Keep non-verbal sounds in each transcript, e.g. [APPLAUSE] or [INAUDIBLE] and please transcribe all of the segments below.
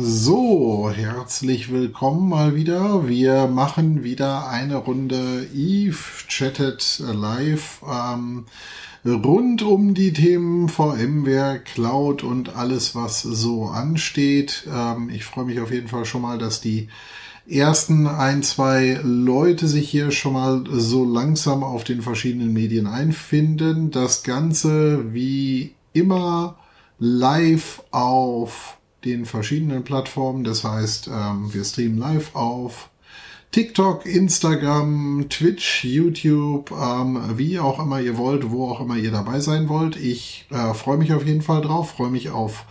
So, herzlich willkommen mal wieder. Wir machen wieder eine Runde Eve Chatted Live ähm, rund um die Themen VMware, Cloud und alles, was so ansteht. Ähm, ich freue mich auf jeden Fall schon mal, dass die ersten ein, zwei Leute sich hier schon mal so langsam auf den verschiedenen Medien einfinden. Das Ganze wie immer live auf den verschiedenen Plattformen. Das heißt, ähm, wir streamen live auf TikTok, Instagram, Twitch, YouTube, ähm, wie auch immer ihr wollt, wo auch immer ihr dabei sein wollt. Ich äh, freue mich auf jeden Fall drauf, freue mich auf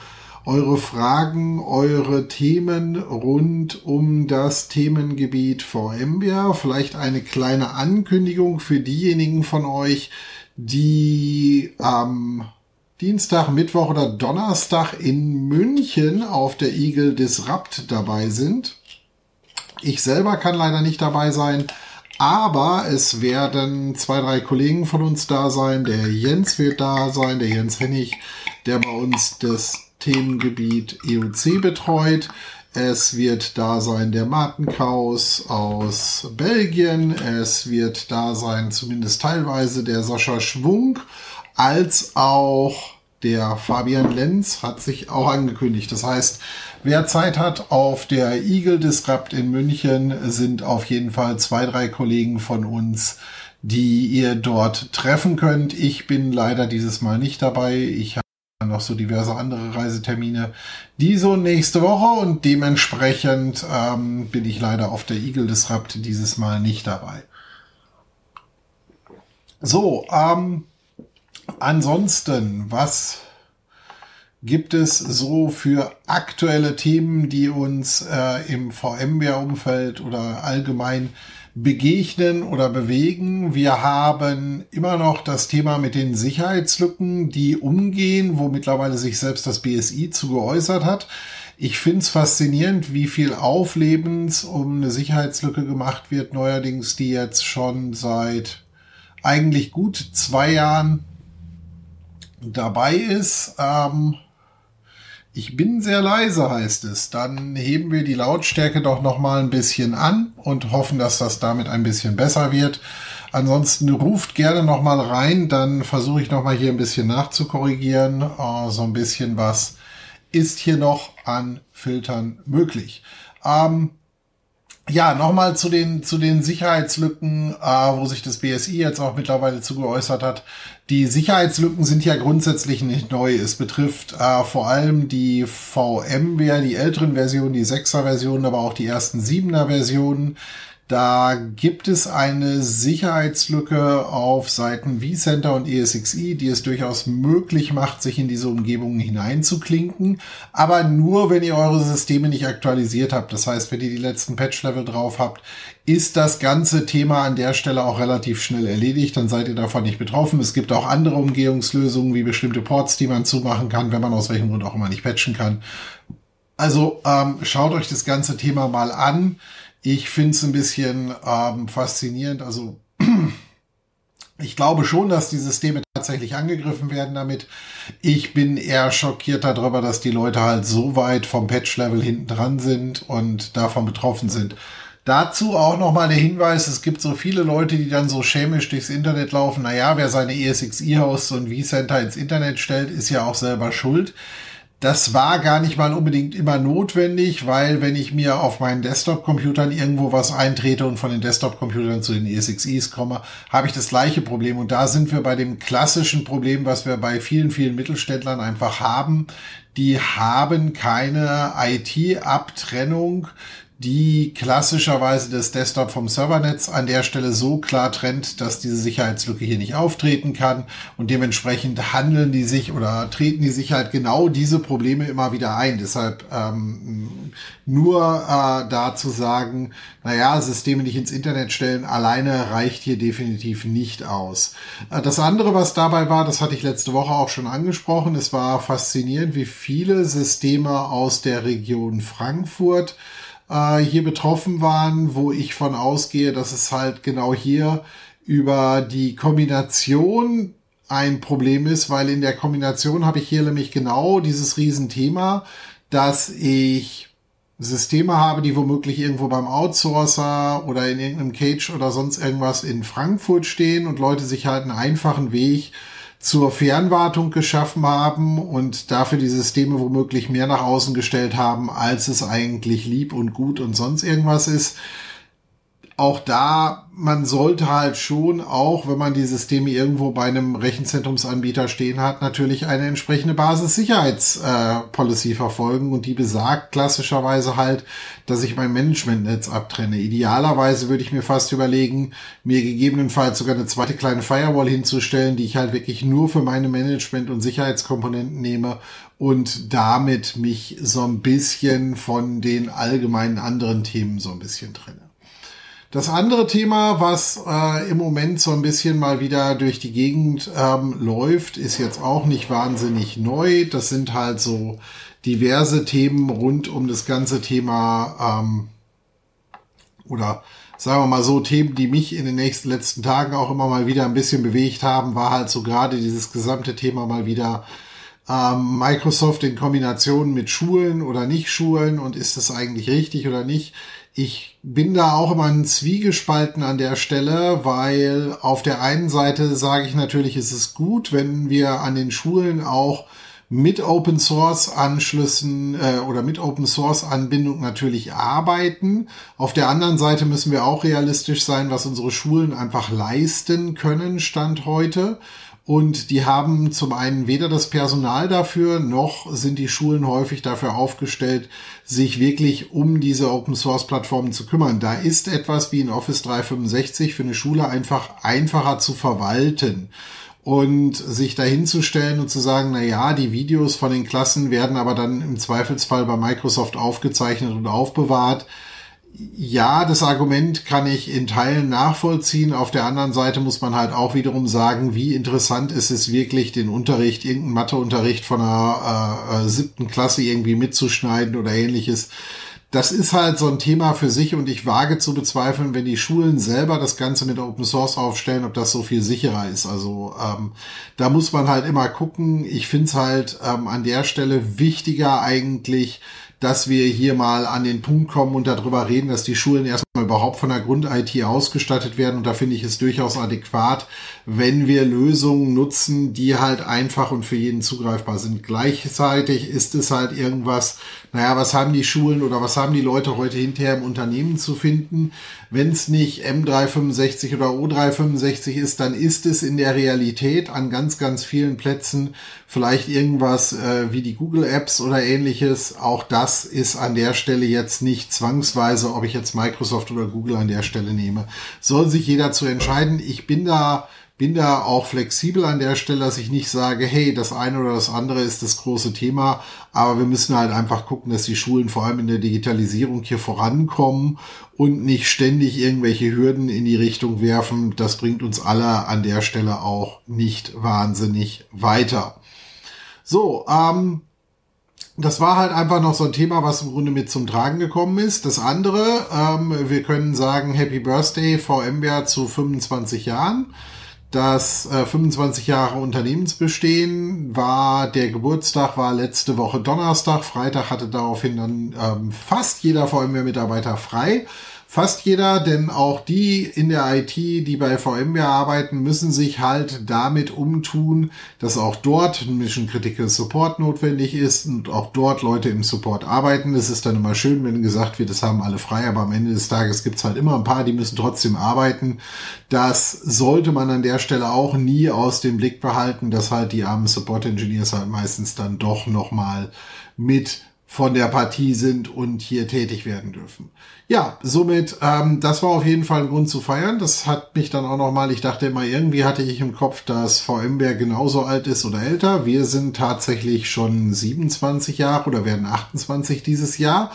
eure Fragen, eure Themen rund um das Themengebiet VMware. Vielleicht eine kleine Ankündigung für diejenigen von euch, die ähm, Dienstag, Mittwoch oder Donnerstag in München auf der Eagle Disrupt dabei sind. Ich selber kann leider nicht dabei sein, aber es werden zwei, drei Kollegen von uns da sein. Der Jens wird da sein, der Jens Hennig, der bei uns das Themengebiet EOC betreut. Es wird da sein der Martin aus Belgien. Es wird da sein zumindest teilweise der Sascha Schwung als auch der Fabian Lenz hat sich auch angekündigt. Das heißt, wer Zeit hat auf der Eagle Disrupt in München, sind auf jeden Fall zwei, drei Kollegen von uns, die ihr dort treffen könnt. Ich bin leider dieses Mal nicht dabei. Ich habe noch so diverse andere Reisetermine, die so nächste Woche und dementsprechend ähm, bin ich leider auf der Eagle Disrupt dieses Mal nicht dabei. So, ähm, Ansonsten, was gibt es so für aktuelle Themen, die uns äh, im VMware-Umfeld oder allgemein begegnen oder bewegen. Wir haben immer noch das Thema mit den Sicherheitslücken, die umgehen, wo mittlerweile sich selbst das BSI zu geäußert hat. Ich finde es faszinierend, wie viel Auflebens um eine Sicherheitslücke gemacht wird, neuerdings die jetzt schon seit eigentlich gut zwei Jahren dabei ist. Ähm, ich bin sehr leise, heißt es. Dann heben wir die Lautstärke doch noch mal ein bisschen an und hoffen, dass das damit ein bisschen besser wird. Ansonsten ruft gerne noch mal rein, dann versuche ich noch mal hier ein bisschen nachzukorrigieren. Äh, so ein bisschen was ist hier noch an Filtern möglich. Ähm, ja, nochmal zu den, zu den Sicherheitslücken, äh, wo sich das BSI jetzt auch mittlerweile zu geäußert hat. Die Sicherheitslücken sind ja grundsätzlich nicht neu. Es betrifft äh, vor allem die VMware, die älteren Versionen, die 6er Versionen, aber auch die ersten 7er Versionen. Da gibt es eine Sicherheitslücke auf Seiten vCenter und ESXi, die es durchaus möglich macht, sich in diese Umgebungen hineinzuklinken. Aber nur, wenn ihr eure Systeme nicht aktualisiert habt. Das heißt, wenn ihr die letzten Patch-Level drauf habt, ist das ganze Thema an der Stelle auch relativ schnell erledigt. Dann seid ihr davon nicht betroffen. Es gibt auch andere Umgehungslösungen, wie bestimmte Ports, die man zumachen kann, wenn man aus welchem Grund auch immer nicht patchen kann. Also ähm, schaut euch das ganze Thema mal an. Ich finde es ein bisschen ähm, faszinierend. Also [CLEARS THROAT] ich glaube schon, dass die Systeme tatsächlich angegriffen werden damit. Ich bin eher schockiert darüber, dass die Leute halt so weit vom Patch-Level hinten dran sind und davon betroffen sind. Dazu auch nochmal der Hinweis, es gibt so viele Leute, die dann so schämisch durchs Internet laufen. Naja, wer seine ESXi-Hosts und vCenter ins Internet stellt, ist ja auch selber schuld. Das war gar nicht mal unbedingt immer notwendig, weil wenn ich mir auf meinen Desktop-Computern irgendwo was eintrete und von den Desktop-Computern zu den ESXis komme, habe ich das gleiche Problem. Und da sind wir bei dem klassischen Problem, was wir bei vielen, vielen Mittelständlern einfach haben. Die haben keine IT-Abtrennung die klassischerweise das Desktop vom Servernetz an der Stelle so klar trennt, dass diese Sicherheitslücke hier nicht auftreten kann und dementsprechend handeln die sich oder treten die sich halt genau diese Probleme immer wieder ein. Deshalb ähm, nur äh, da zu sagen, naja, Systeme nicht ins Internet stellen, alleine reicht hier definitiv nicht aus. Äh, das andere, was dabei war, das hatte ich letzte Woche auch schon angesprochen, es war faszinierend, wie viele Systeme aus der Region Frankfurt äh, hier betroffen waren, wo ich von ausgehe, dass es halt genau hier über die Kombination ein Problem ist, weil in der Kombination habe ich hier nämlich genau dieses Riesenthema, dass ich Systeme habe, die womöglich irgendwo beim Outsourcer oder in irgendeinem Cage oder sonst irgendwas in Frankfurt stehen und Leute sich halt einen einfachen Weg zur Fernwartung geschaffen haben und dafür die Systeme womöglich mehr nach außen gestellt haben, als es eigentlich lieb und gut und sonst irgendwas ist auch da, man sollte halt schon auch, wenn man die Systeme irgendwo bei einem Rechenzentrumsanbieter stehen hat, natürlich eine entsprechende Basissicherheitspolicy äh, verfolgen und die besagt klassischerweise halt, dass ich mein Managementnetz abtrenne. Idealerweise würde ich mir fast überlegen, mir gegebenenfalls sogar eine zweite kleine Firewall hinzustellen, die ich halt wirklich nur für meine Management- und Sicherheitskomponenten nehme und damit mich so ein bisschen von den allgemeinen anderen Themen so ein bisschen trenne. Das andere Thema, was äh, im Moment so ein bisschen mal wieder durch die Gegend ähm, läuft, ist jetzt auch nicht wahnsinnig neu. Das sind halt so diverse Themen rund um das ganze Thema ähm, oder sagen wir mal so, Themen, die mich in den nächsten letzten Tagen auch immer mal wieder ein bisschen bewegt haben, war halt so gerade dieses gesamte Thema mal wieder ähm, Microsoft in Kombination mit Schulen oder nicht Schulen und ist das eigentlich richtig oder nicht? Ich bin da auch immer ein Zwiegespalten an der Stelle, weil auf der einen Seite sage ich natürlich, ist es gut, wenn wir an den Schulen auch mit Open Source Anschlüssen äh, oder mit Open Source Anbindung natürlich arbeiten. Auf der anderen Seite müssen wir auch realistisch sein, was unsere Schulen einfach leisten können, Stand heute. Und die haben zum einen weder das Personal dafür, noch sind die Schulen häufig dafür aufgestellt, sich wirklich um diese Open Source Plattformen zu kümmern. Da ist etwas wie in Office 365 für eine Schule einfach einfacher zu verwalten und sich dahinzustellen und zu sagen, na ja, die Videos von den Klassen werden aber dann im Zweifelsfall bei Microsoft aufgezeichnet und aufbewahrt ja, das Argument kann ich in Teilen nachvollziehen. Auf der anderen Seite muss man halt auch wiederum sagen, wie interessant ist es wirklich, den Unterricht, irgendeinen Matheunterricht von einer äh, äh, siebten Klasse irgendwie mitzuschneiden oder ähnliches. Das ist halt so ein Thema für sich und ich wage zu bezweifeln, wenn die Schulen selber das Ganze mit Open Source aufstellen, ob das so viel sicherer ist. Also ähm, da muss man halt immer gucken. Ich finde es halt ähm, an der Stelle wichtiger eigentlich, dass wir hier mal an den Punkt kommen und darüber reden, dass die Schulen erstmal überhaupt von der Grund-IT ausgestattet werden. Und da finde ich es durchaus adäquat, wenn wir Lösungen nutzen, die halt einfach und für jeden zugreifbar sind. Gleichzeitig ist es halt irgendwas, naja, was haben die Schulen oder was haben die Leute heute hinterher im Unternehmen zu finden? Wenn es nicht M365 oder O365 ist, dann ist es in der Realität an ganz, ganz vielen Plätzen vielleicht irgendwas äh, wie die Google Apps oder ähnliches. Auch das ist an der Stelle jetzt nicht zwangsweise, ob ich jetzt Microsoft oder Google an der Stelle nehme. Soll sich jeder zu entscheiden. Ich bin da bin da auch flexibel an der Stelle, dass ich nicht sage, hey, das eine oder das andere ist das große Thema, aber wir müssen halt einfach gucken, dass die Schulen vor allem in der Digitalisierung hier vorankommen und nicht ständig irgendwelche Hürden in die Richtung werfen. Das bringt uns alle an der Stelle auch nicht wahnsinnig weiter. So, ähm, das war halt einfach noch so ein Thema, was im Grunde mit zum Tragen gekommen ist. Das andere, ähm, wir können sagen Happy Birthday VMware zu 25 Jahren. Das äh, 25 Jahre Unternehmensbestehen war, der Geburtstag war letzte Woche Donnerstag. Freitag hatte daraufhin dann ähm, fast jeder VMware-Mitarbeiter frei. Fast jeder, denn auch die in der IT, die bei VMware arbeiten, müssen sich halt damit umtun, dass auch dort ein Mission Critical Support notwendig ist und auch dort Leute im Support arbeiten. Es ist dann immer schön, wenn gesagt wird, das haben alle frei, aber am Ende des Tages gibt's halt immer ein paar, die müssen trotzdem arbeiten. Das sollte man an der Stelle auch nie aus dem Blick behalten, dass halt die armen Support Engineers halt meistens dann doch nochmal mit von der Partie sind und hier tätig werden dürfen. Ja, somit, ähm, das war auf jeden Fall ein Grund zu feiern. Das hat mich dann auch nochmal, ich dachte immer, irgendwie hatte ich im Kopf, dass VMware genauso alt ist oder älter. Wir sind tatsächlich schon 27 Jahre oder werden 28 dieses Jahr.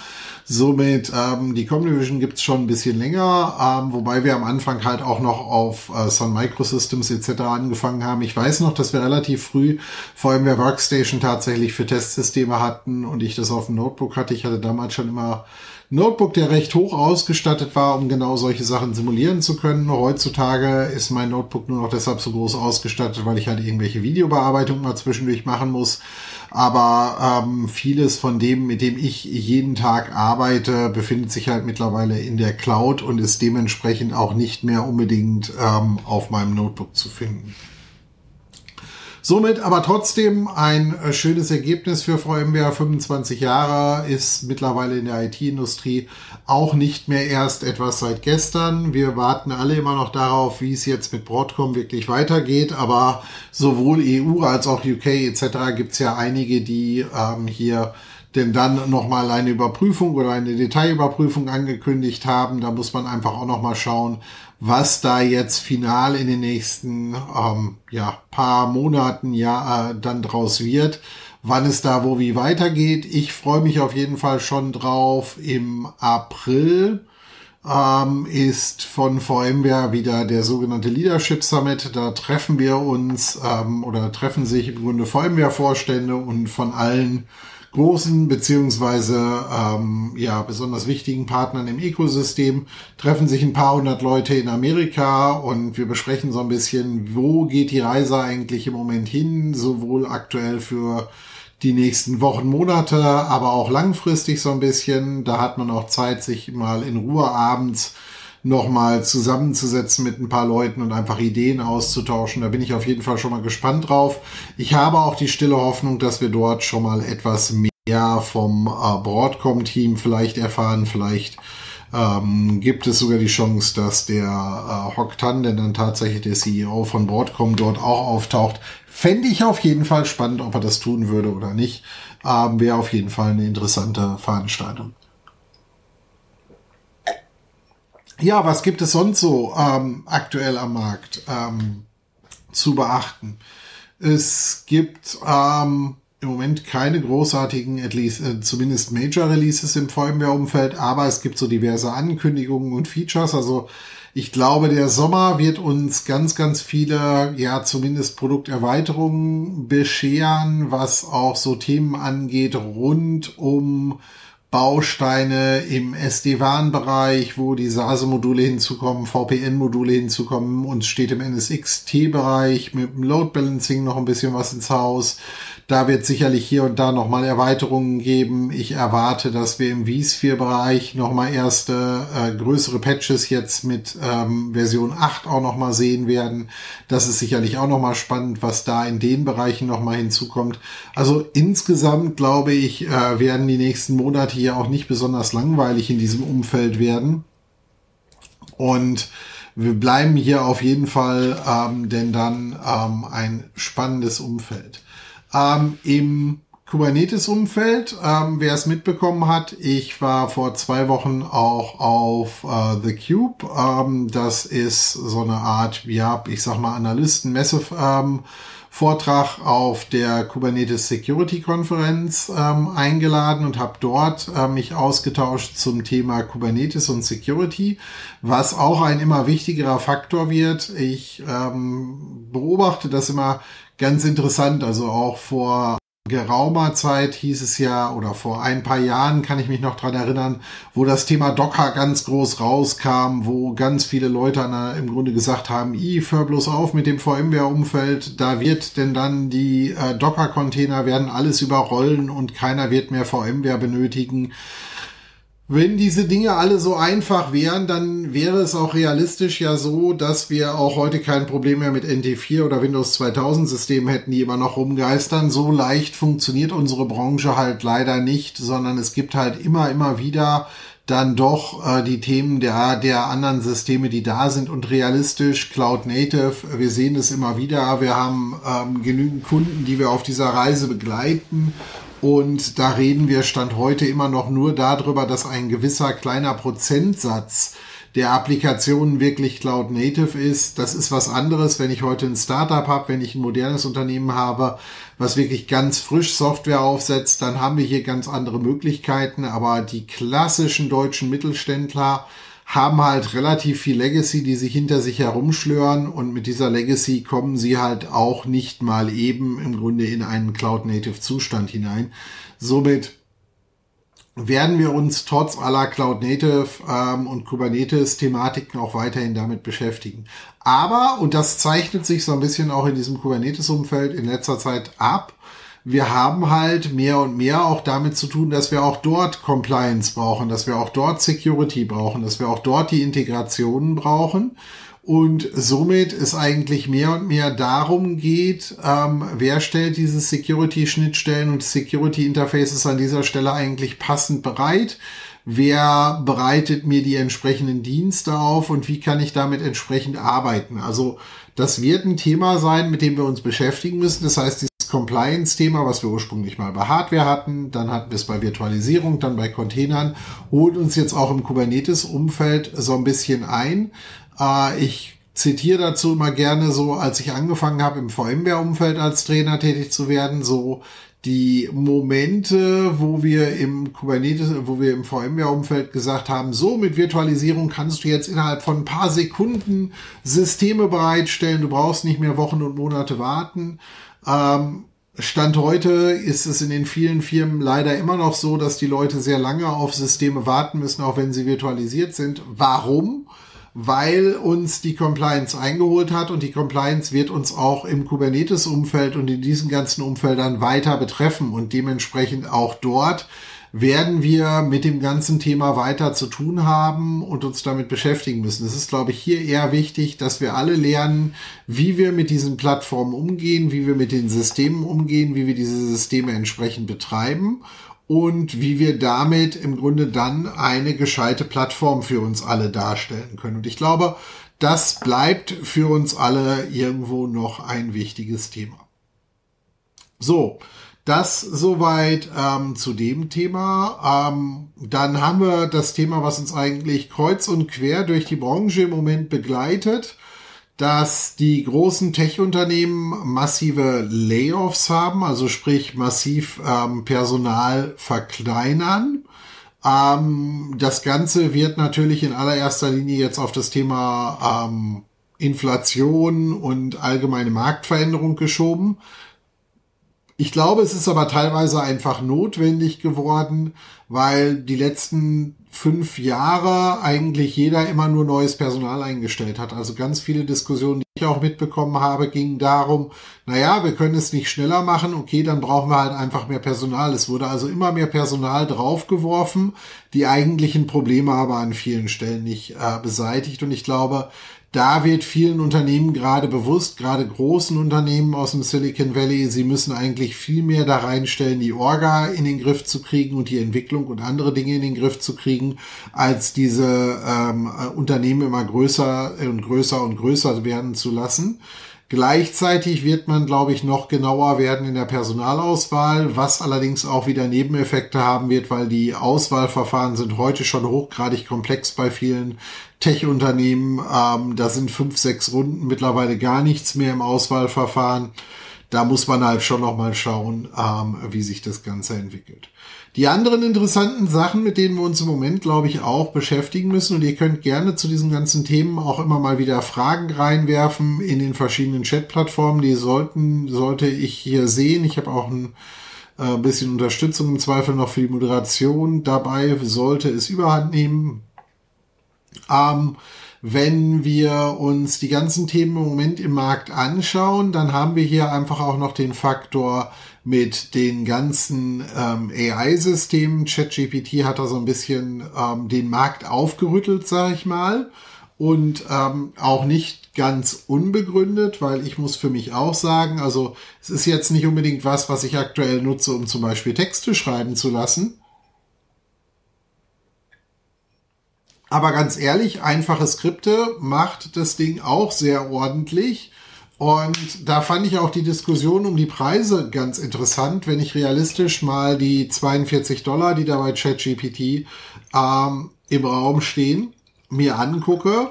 Somit, ähm, die Comdivision gibt's schon ein bisschen länger, ähm, wobei wir am Anfang halt auch noch auf äh, Sun Microsystems etc. angefangen haben. Ich weiß noch, dass wir relativ früh VMware Workstation tatsächlich für Testsysteme hatten und ich das auf dem Notebook hatte. Ich hatte damals schon immer Notebook, der recht hoch ausgestattet war, um genau solche Sachen simulieren zu können. Heutzutage ist mein Notebook nur noch deshalb so groß ausgestattet, weil ich halt irgendwelche Videobearbeitung mal zwischendurch machen muss. Aber ähm, vieles von dem, mit dem ich jeden Tag arbeite, befindet sich halt mittlerweile in der Cloud und ist dementsprechend auch nicht mehr unbedingt ähm, auf meinem Notebook zu finden. Somit aber trotzdem ein äh, schönes Ergebnis für VMware. 25 Jahre ist mittlerweile in der IT-Industrie auch nicht mehr erst etwas seit gestern. Wir warten alle immer noch darauf, wie es jetzt mit Broadcom wirklich weitergeht. Aber sowohl EU als auch UK etc. gibt es ja einige, die ähm, hier denn dann nochmal eine Überprüfung oder eine Detailüberprüfung angekündigt haben. Da muss man einfach auch nochmal schauen, was da jetzt final in den nächsten ähm, ja, paar Monaten ja äh, dann draus wird, wann es da wo wie weitergeht. Ich freue mich auf jeden Fall schon drauf. Im April ähm, ist von VMware wieder der sogenannte Leadership Summit. Da treffen wir uns ähm, oder treffen sich im Grunde VMware-Vorstände und von allen großen beziehungsweise ähm, ja besonders wichtigen Partnern im Ökosystem treffen sich ein paar hundert Leute in Amerika und wir besprechen so ein bisschen, wo geht die Reise eigentlich im Moment hin, sowohl aktuell für die nächsten Wochen, Monate, aber auch langfristig so ein bisschen. Da hat man auch Zeit, sich mal in Ruhe abends nochmal zusammenzusetzen mit ein paar Leuten und einfach Ideen auszutauschen. Da bin ich auf jeden Fall schon mal gespannt drauf. Ich habe auch die stille Hoffnung, dass wir dort schon mal etwas mehr vom äh, Broadcom-Team vielleicht erfahren. Vielleicht ähm, gibt es sogar die Chance, dass der äh, Hock Tan, der dann tatsächlich der CEO von Broadcom dort auch auftaucht. Fände ich auf jeden Fall spannend, ob er das tun würde oder nicht. Ähm, Wäre auf jeden Fall eine interessante Veranstaltung. Ja, was gibt es sonst so ähm, aktuell am Markt ähm, zu beachten? Es gibt ähm, im Moment keine großartigen, at least, äh, zumindest Major Releases im VMware-Umfeld, aber es gibt so diverse Ankündigungen und Features. Also ich glaube, der Sommer wird uns ganz, ganz viele, ja, zumindest Produkterweiterungen bescheren, was auch so Themen angeht rund um Bausteine im SD-WAN-Bereich, wo die SASE-Module hinzukommen, VPN-Module hinzukommen. Uns steht im NSX-T-Bereich mit dem Load Balancing noch ein bisschen was ins Haus. Da wird sicherlich hier und da nochmal Erweiterungen geben. Ich erwarte, dass wir im vSphere-Bereich nochmal erste äh, größere Patches jetzt mit ähm, Version 8 auch nochmal sehen werden. Das ist sicherlich auch nochmal spannend, was da in den Bereichen nochmal hinzukommt. Also insgesamt glaube ich, äh, werden die nächsten Monate hier auch nicht besonders langweilig in diesem Umfeld werden. Und wir bleiben hier auf jeden Fall, ähm, denn dann ähm, ein spannendes Umfeld. Ähm, Im Kubernetes-Umfeld, ähm, wer es mitbekommen hat, ich war vor zwei Wochen auch auf äh, The Cube. Ähm, das ist so eine Art, ja, ich sag mal, Analysten-Messe. Ähm, Vortrag auf der Kubernetes Security Konferenz ähm, eingeladen und habe dort äh, mich ausgetauscht zum Thema Kubernetes und Security, was auch ein immer wichtigerer Faktor wird. Ich ähm, beobachte das immer ganz interessant. Also auch vor geraumer Zeit hieß es ja, oder vor ein paar Jahren kann ich mich noch dran erinnern, wo das Thema Docker ganz groß rauskam, wo ganz viele Leute der, im Grunde gesagt haben, i, hör bloß auf mit dem VMware-Umfeld, da wird denn dann die äh, Docker-Container werden alles überrollen und keiner wird mehr VMware benötigen. Wenn diese Dinge alle so einfach wären, dann wäre es auch realistisch ja so, dass wir auch heute kein Problem mehr mit NT4 oder Windows 2000 Systemen hätten, die immer noch rumgeistern. So leicht funktioniert unsere Branche halt leider nicht, sondern es gibt halt immer, immer wieder dann doch äh, die Themen der, der anderen Systeme, die da sind und realistisch, Cloud Native. Wir sehen es immer wieder. Wir haben ähm, genügend Kunden, die wir auf dieser Reise begleiten und da reden wir Stand heute immer noch nur darüber, dass ein gewisser kleiner Prozentsatz der Applikationen wirklich Cloud Native ist. Das ist was anderes, wenn ich heute ein Startup habe, wenn ich ein modernes Unternehmen habe, was wirklich ganz frisch Software aufsetzt, dann haben wir hier ganz andere Möglichkeiten. Aber die klassischen deutschen Mittelständler, haben halt relativ viel Legacy, die sich hinter sich herumschlören und mit dieser Legacy kommen sie halt auch nicht mal eben im Grunde in einen Cloud-Native Zustand hinein. Somit werden wir uns trotz aller Cloud Native ähm, und Kubernetes Thematiken auch weiterhin damit beschäftigen. Aber, und das zeichnet sich so ein bisschen auch in diesem Kubernetes-Umfeld in letzter Zeit ab, wir haben halt mehr und mehr auch damit zu tun, dass wir auch dort Compliance brauchen, dass wir auch dort Security brauchen, dass wir auch dort die Integrationen brauchen. Und somit es eigentlich mehr und mehr darum geht, ähm, wer stellt diese Security-Schnittstellen und Security-Interfaces an dieser Stelle eigentlich passend bereit? Wer bereitet mir die entsprechenden Dienste auf und wie kann ich damit entsprechend arbeiten? Also das wird ein Thema sein, mit dem wir uns beschäftigen müssen. Das heißt, Compliance-Thema, was wir ursprünglich mal bei Hardware hatten, dann hatten wir es bei Virtualisierung, dann bei Containern, holt uns jetzt auch im Kubernetes-Umfeld so ein bisschen ein. Äh, ich zitiere dazu immer gerne so, als ich angefangen habe, im VMware-Umfeld als Trainer tätig zu werden, so die Momente, wo wir im Kubernetes, wo wir im VMware-Umfeld gesagt haben, so mit Virtualisierung kannst du jetzt innerhalb von ein paar Sekunden Systeme bereitstellen, du brauchst nicht mehr Wochen und Monate warten. Ähm, Stand heute ist es in den vielen Firmen leider immer noch so, dass die Leute sehr lange auf Systeme warten müssen, auch wenn sie virtualisiert sind. Warum? weil uns die Compliance eingeholt hat und die Compliance wird uns auch im Kubernetes-Umfeld und in diesen ganzen Umfeldern weiter betreffen und dementsprechend auch dort werden wir mit dem ganzen Thema weiter zu tun haben und uns damit beschäftigen müssen. Es ist, glaube ich, hier eher wichtig, dass wir alle lernen, wie wir mit diesen Plattformen umgehen, wie wir mit den Systemen umgehen, wie wir diese Systeme entsprechend betreiben und wie wir damit im Grunde dann eine gescheite Plattform für uns alle darstellen können. Und ich glaube, das bleibt für uns alle irgendwo noch ein wichtiges Thema. So, das soweit ähm, zu dem Thema. Ähm, dann haben wir das Thema, was uns eigentlich kreuz und quer durch die Branche im Moment begleitet dass die großen Tech-Unternehmen massive Layoffs haben, also sprich massiv ähm, Personal verkleinern. Ähm, das Ganze wird natürlich in allererster Linie jetzt auf das Thema ähm, Inflation und allgemeine Marktveränderung geschoben. Ich glaube, es ist aber teilweise einfach notwendig geworden, weil die letzten fünf Jahre eigentlich jeder immer nur neues Personal eingestellt hat. Also ganz viele Diskussionen, die ich auch mitbekommen habe, gingen darum, naja, wir können es nicht schneller machen, okay, dann brauchen wir halt einfach mehr Personal. Es wurde also immer mehr Personal draufgeworfen, die eigentlichen Probleme aber an vielen Stellen nicht äh, beseitigt. Und ich glaube, da wird vielen Unternehmen gerade bewusst, gerade großen Unternehmen aus dem Silicon Valley, sie müssen eigentlich viel mehr da reinstellen, die Orga in den Griff zu kriegen und die Entwicklung und andere Dinge in den Griff zu kriegen, als diese ähm, Unternehmen immer größer und größer und größer werden zu lassen. Gleichzeitig wird man, glaube ich, noch genauer werden in der Personalauswahl, was allerdings auch wieder Nebeneffekte haben wird, weil die Auswahlverfahren sind heute schon hochgradig komplex bei vielen Tech-Unternehmen. Ähm, da sind fünf, sechs Runden mittlerweile gar nichts mehr im Auswahlverfahren. Da muss man halt schon noch mal schauen, ähm, wie sich das Ganze entwickelt. Die anderen interessanten Sachen, mit denen wir uns im Moment, glaube ich, auch beschäftigen müssen, und ihr könnt gerne zu diesen ganzen Themen auch immer mal wieder Fragen reinwerfen in den verschiedenen Chat-Plattformen. Die sollten, sollte ich hier sehen. Ich habe auch ein äh, bisschen Unterstützung im Zweifel noch für die Moderation dabei, sollte es überhand nehmen. Ähm, wenn wir uns die ganzen Themen im Moment im Markt anschauen, dann haben wir hier einfach auch noch den Faktor mit den ganzen ähm, AI-Systemen. ChatGPT hat da so ein bisschen ähm, den Markt aufgerüttelt, sage ich mal. Und ähm, auch nicht ganz unbegründet, weil ich muss für mich auch sagen, also es ist jetzt nicht unbedingt was, was ich aktuell nutze, um zum Beispiel Texte schreiben zu lassen. Aber ganz ehrlich, einfache Skripte macht das Ding auch sehr ordentlich. Und da fand ich auch die Diskussion um die Preise ganz interessant, wenn ich realistisch mal die 42 Dollar, die da bei ChatGPT ähm, im Raum stehen, mir angucke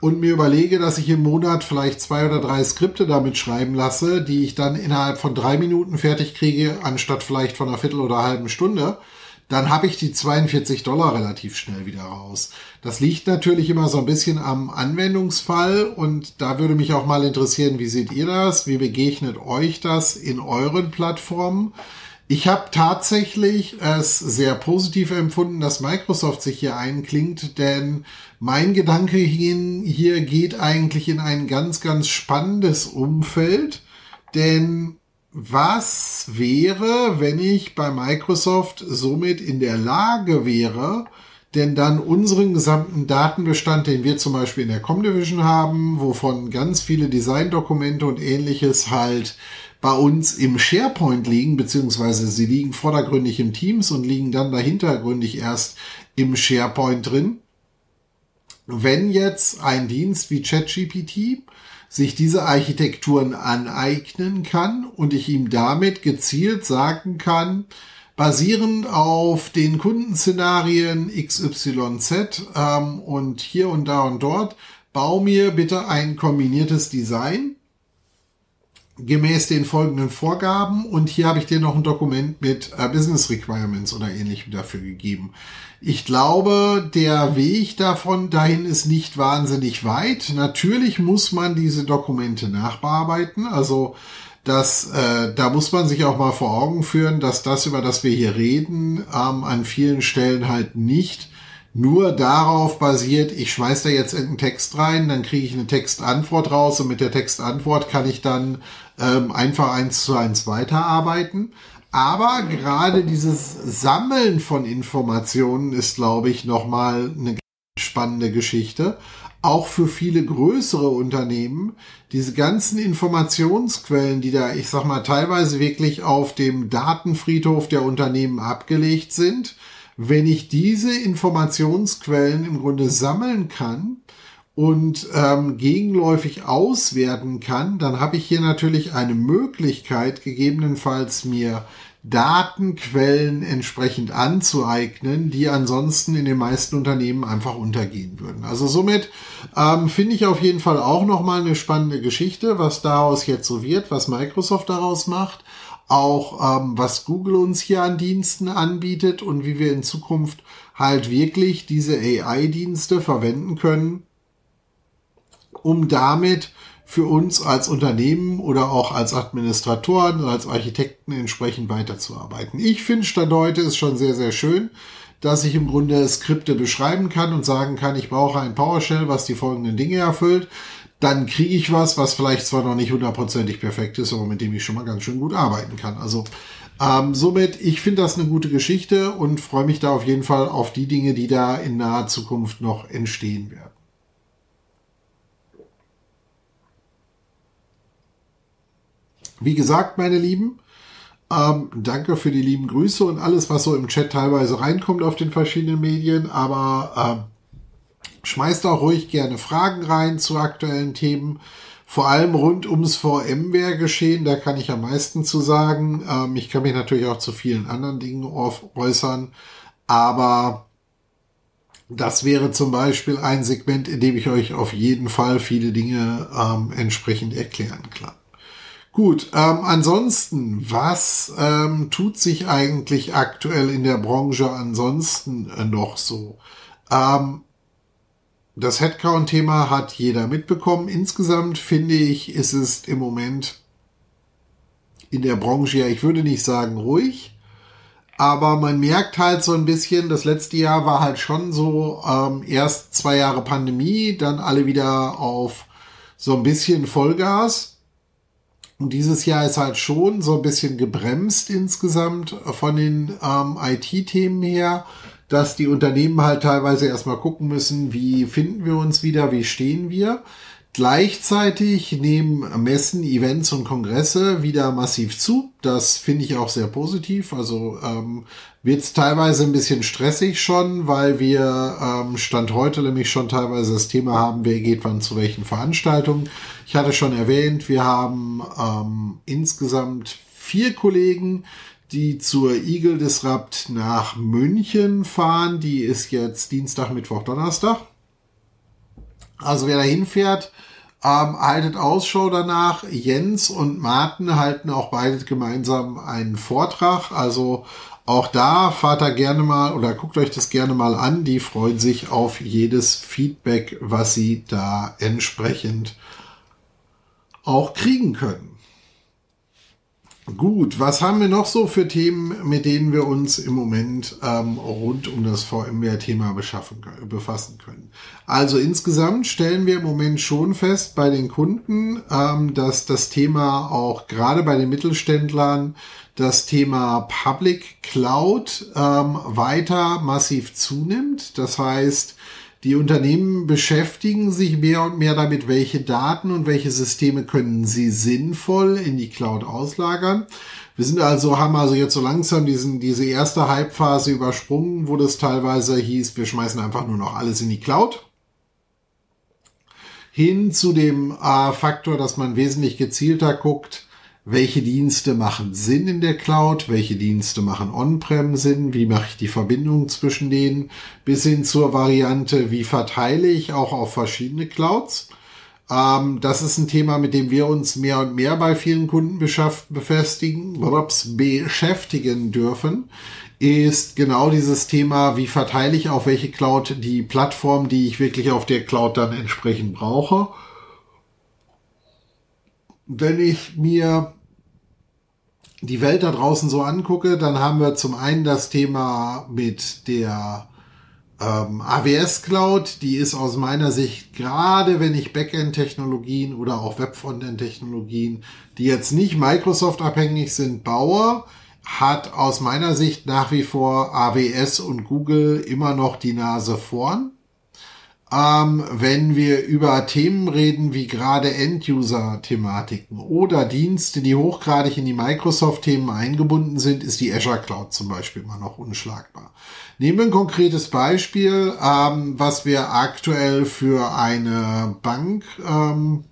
und mir überlege, dass ich im Monat vielleicht zwei oder drei Skripte damit schreiben lasse, die ich dann innerhalb von drei Minuten fertig kriege, anstatt vielleicht von einer Viertel oder einer halben Stunde dann habe ich die 42 Dollar relativ schnell wieder raus. Das liegt natürlich immer so ein bisschen am Anwendungsfall und da würde mich auch mal interessieren, wie seht ihr das? Wie begegnet euch das in euren Plattformen? Ich habe tatsächlich es sehr positiv empfunden, dass Microsoft sich hier einklingt, denn mein Gedanke hier geht eigentlich in ein ganz, ganz spannendes Umfeld, denn was wäre, wenn ich bei Microsoft somit in der Lage wäre, denn dann unseren gesamten Datenbestand, den wir zum Beispiel in der Comdivision haben, wovon ganz viele Designdokumente und ähnliches halt bei uns im SharePoint liegen, beziehungsweise sie liegen vordergründig im Teams und liegen dann dahintergründig erst im SharePoint drin. Wenn jetzt ein Dienst wie ChatGPT sich diese Architekturen aneignen kann und ich ihm damit gezielt sagen kann, basierend auf den Kundenszenarien XYZ ähm, und hier und da und dort, bau mir bitte ein kombiniertes Design gemäß den folgenden Vorgaben und hier habe ich dir noch ein Dokument mit äh, Business Requirements oder ähnlichem dafür gegeben. Ich glaube, der Weg davon dahin ist nicht wahnsinnig weit. Natürlich muss man diese Dokumente nachbearbeiten, also dass äh, da muss man sich auch mal vor Augen führen, dass das, über das wir hier reden, ähm, an vielen Stellen halt nicht nur darauf basiert, ich schmeiß da jetzt irgendeinen Text rein, dann kriege ich eine Textantwort raus und mit der Textantwort kann ich dann ähm, einfach eins zu eins weiterarbeiten. Aber gerade dieses Sammeln von Informationen ist, glaube ich, nochmal eine spannende Geschichte auch für viele größere Unternehmen diese ganzen Informationsquellen, die da, ich sag mal, teilweise wirklich auf dem Datenfriedhof der Unternehmen abgelegt sind, wenn ich diese Informationsquellen im Grunde sammeln kann und ähm, gegenläufig auswerten kann, dann habe ich hier natürlich eine Möglichkeit, gegebenenfalls mir Datenquellen entsprechend anzueignen, die ansonsten in den meisten Unternehmen einfach untergehen würden. Also somit ähm, finde ich auf jeden Fall auch nochmal eine spannende Geschichte, was daraus jetzt so wird, was Microsoft daraus macht, auch ähm, was Google uns hier an Diensten anbietet und wie wir in Zukunft halt wirklich diese AI-Dienste verwenden können, um damit für uns als Unternehmen oder auch als Administratoren, als Architekten entsprechend weiterzuarbeiten. Ich finde Stand heute ist schon sehr, sehr schön, dass ich im Grunde Skripte beschreiben kann und sagen kann, ich brauche ein PowerShell, was die folgenden Dinge erfüllt. Dann kriege ich was, was vielleicht zwar noch nicht hundertprozentig perfekt ist, aber mit dem ich schon mal ganz schön gut arbeiten kann. Also ähm, somit, ich finde das eine gute Geschichte und freue mich da auf jeden Fall auf die Dinge, die da in naher Zukunft noch entstehen werden. Wie gesagt, meine Lieben, ähm, danke für die lieben Grüße und alles, was so im Chat teilweise reinkommt auf den verschiedenen Medien. Aber ähm, schmeißt auch ruhig gerne Fragen rein zu aktuellen Themen. Vor allem rund ums VMware-Geschehen, da kann ich am meisten zu sagen. Ähm, ich kann mich natürlich auch zu vielen anderen Dingen äußern. Aber das wäre zum Beispiel ein Segment, in dem ich euch auf jeden Fall viele Dinge ähm, entsprechend erklären kann. Gut, ähm, ansonsten, was ähm, tut sich eigentlich aktuell in der Branche ansonsten äh, noch so? Ähm, das Headcount-Thema hat jeder mitbekommen. Insgesamt finde ich, ist es im Moment in der Branche ja, ich würde nicht sagen ruhig, aber man merkt halt so ein bisschen, das letzte Jahr war halt schon so ähm, erst zwei Jahre Pandemie, dann alle wieder auf so ein bisschen Vollgas. Und dieses Jahr ist halt schon so ein bisschen gebremst insgesamt von den ähm, IT-Themen her, dass die Unternehmen halt teilweise erstmal gucken müssen, wie finden wir uns wieder, wie stehen wir. Gleichzeitig nehmen Messen, Events und Kongresse wieder massiv zu. Das finde ich auch sehr positiv. Also ähm, wird es teilweise ein bisschen stressig schon, weil wir ähm, Stand heute nämlich schon teilweise das Thema haben, wer geht wann zu welchen Veranstaltungen. Ich hatte schon erwähnt, wir haben ähm, insgesamt vier Kollegen, die zur Eagle Disrupt nach München fahren. Die ist jetzt Dienstag, Mittwoch, Donnerstag. Also wer da hinfährt, ähm, haltet Ausschau danach. Jens und Martin halten auch beide gemeinsam einen Vortrag. Also auch da fahrt da gerne mal oder guckt euch das gerne mal an. Die freuen sich auf jedes Feedback, was sie da entsprechend auch kriegen können. Gut, was haben wir noch so für Themen, mit denen wir uns im Moment ähm, rund um das VMware-Thema befassen können? Also insgesamt stellen wir im Moment schon fest bei den Kunden, ähm, dass das Thema auch gerade bei den Mittelständlern das Thema Public Cloud ähm, weiter massiv zunimmt. Das heißt, die Unternehmen beschäftigen sich mehr und mehr damit, welche Daten und welche Systeme können sie sinnvoll in die Cloud auslagern. Wir sind also, haben also jetzt so langsam diesen, diese erste Hype-Phase übersprungen, wo das teilweise hieß, wir schmeißen einfach nur noch alles in die Cloud. Hin zu dem äh, Faktor, dass man wesentlich gezielter guckt, welche Dienste machen Sinn in der Cloud, welche Dienste machen On-Prem Sinn, wie mache ich die Verbindung zwischen denen, bis hin zur Variante, wie verteile ich auch auf verschiedene Clouds. Ähm, das ist ein Thema, mit dem wir uns mehr und mehr bei vielen Kunden befestigen, beschäftigen dürfen, ist genau dieses Thema, wie verteile ich auf welche Cloud die Plattform, die ich wirklich auf der Cloud dann entsprechend brauche wenn ich mir die Welt da draußen so angucke, dann haben wir zum einen das Thema mit der ähm, AWS Cloud. Die ist aus meiner Sicht, gerade wenn ich Backend-Technologien oder auch Web-Frontend-Technologien, die jetzt nicht Microsoft-abhängig sind, baue, hat aus meiner Sicht nach wie vor AWS und Google immer noch die Nase vorn ähm, wenn wir über Themen reden wie gerade End-User-Thematiken oder Dienste, die hochgradig in die Microsoft-Themen eingebunden sind, ist die Azure Cloud zum Beispiel immer noch unschlagbar. Nehmen wir ein konkretes Beispiel, ähm, was wir aktuell für eine Bank ähm,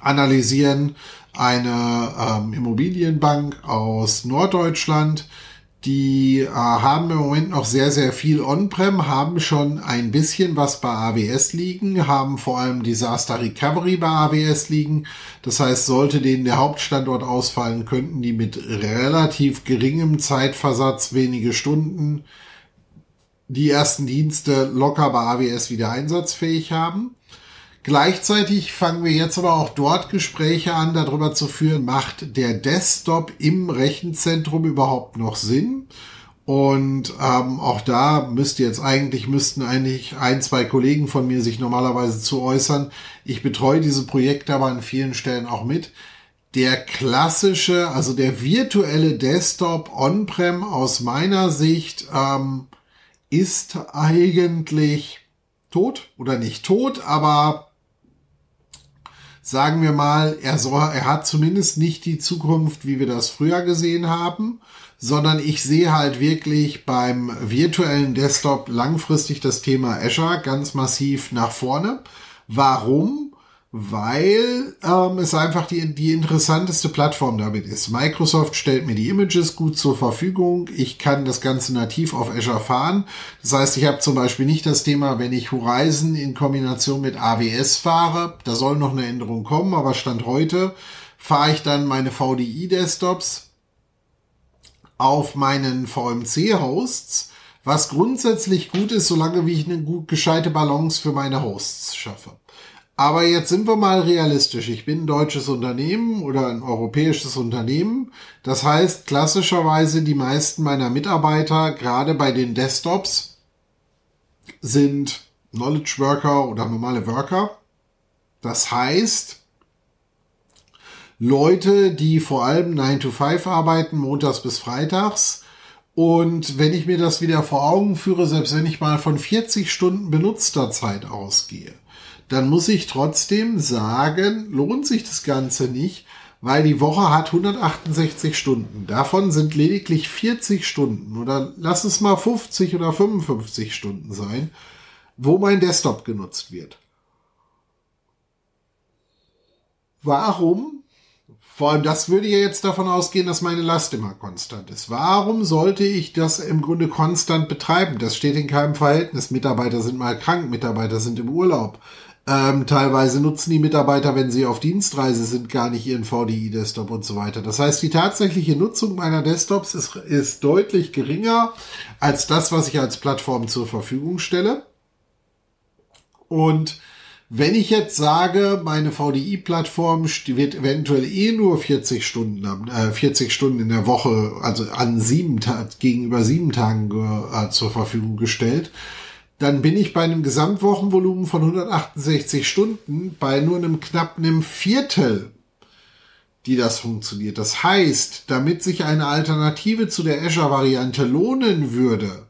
analysieren, eine ähm, Immobilienbank aus Norddeutschland die äh, haben im Moment noch sehr, sehr viel On-Prem, haben schon ein bisschen was bei AWS liegen, haben vor allem Disaster Recovery bei AWS liegen. Das heißt, sollte denen der Hauptstandort ausfallen, könnten die mit relativ geringem Zeitversatz, wenige Stunden, die ersten Dienste locker bei AWS wieder einsatzfähig haben. Gleichzeitig fangen wir jetzt aber auch dort Gespräche an, darüber zu führen, macht der Desktop im Rechenzentrum überhaupt noch Sinn? Und ähm, auch da müsste jetzt eigentlich, müssten eigentlich ein, zwei Kollegen von mir sich normalerweise zu äußern. Ich betreue diese Projekte aber an vielen Stellen auch mit. Der klassische, also der virtuelle Desktop on-prem aus meiner Sicht ähm, ist eigentlich tot oder nicht tot, aber sagen wir mal, er, soll, er hat zumindest nicht die Zukunft, wie wir das früher gesehen haben, sondern ich sehe halt wirklich beim virtuellen Desktop langfristig das Thema Azure ganz massiv nach vorne. Warum? Weil ähm, es einfach die, die interessanteste Plattform damit ist. Microsoft stellt mir die Images gut zur Verfügung. Ich kann das Ganze nativ auf Azure fahren. Das heißt, ich habe zum Beispiel nicht das Thema, wenn ich Horizon in Kombination mit AWS fahre. Da soll noch eine Änderung kommen, aber Stand heute fahre ich dann meine VDI-Desktops auf meinen VMC-Hosts, was grundsätzlich gut ist, solange wie ich eine gut gescheite Balance für meine Hosts schaffe. Aber jetzt sind wir mal realistisch. Ich bin ein deutsches Unternehmen oder ein europäisches Unternehmen. Das heißt, klassischerweise die meisten meiner Mitarbeiter, gerade bei den Desktops, sind Knowledge Worker oder normale Worker. Das heißt, Leute, die vor allem 9 to 5 arbeiten, montags bis freitags. Und wenn ich mir das wieder vor Augen führe, selbst wenn ich mal von 40 Stunden benutzter Zeit ausgehe, dann muss ich trotzdem sagen, lohnt sich das Ganze nicht, weil die Woche hat 168 Stunden. Davon sind lediglich 40 Stunden oder lass es mal 50 oder 55 Stunden sein, wo mein Desktop genutzt wird. Warum? Vor allem das würde ja jetzt davon ausgehen, dass meine Last immer konstant ist. Warum sollte ich das im Grunde konstant betreiben? Das steht in keinem Verhältnis. Mitarbeiter sind mal krank, Mitarbeiter sind im Urlaub. Ähm, teilweise nutzen die Mitarbeiter, wenn sie auf Dienstreise sind, gar nicht ihren VDI-Desktop und so weiter. Das heißt, die tatsächliche Nutzung meiner Desktops ist, ist deutlich geringer als das, was ich als Plattform zur Verfügung stelle. Und Wenn ich jetzt sage, meine VDI-Plattform wird eventuell eh nur 40 Stunden, äh, 40 Stunden in der Woche, also an sieben gegenüber sieben Tagen äh, zur Verfügung gestellt, dann bin ich bei einem Gesamtwochenvolumen von 168 Stunden bei nur einem knapp einem Viertel, die das funktioniert. Das heißt, damit sich eine Alternative zu der Azure-Variante lohnen würde,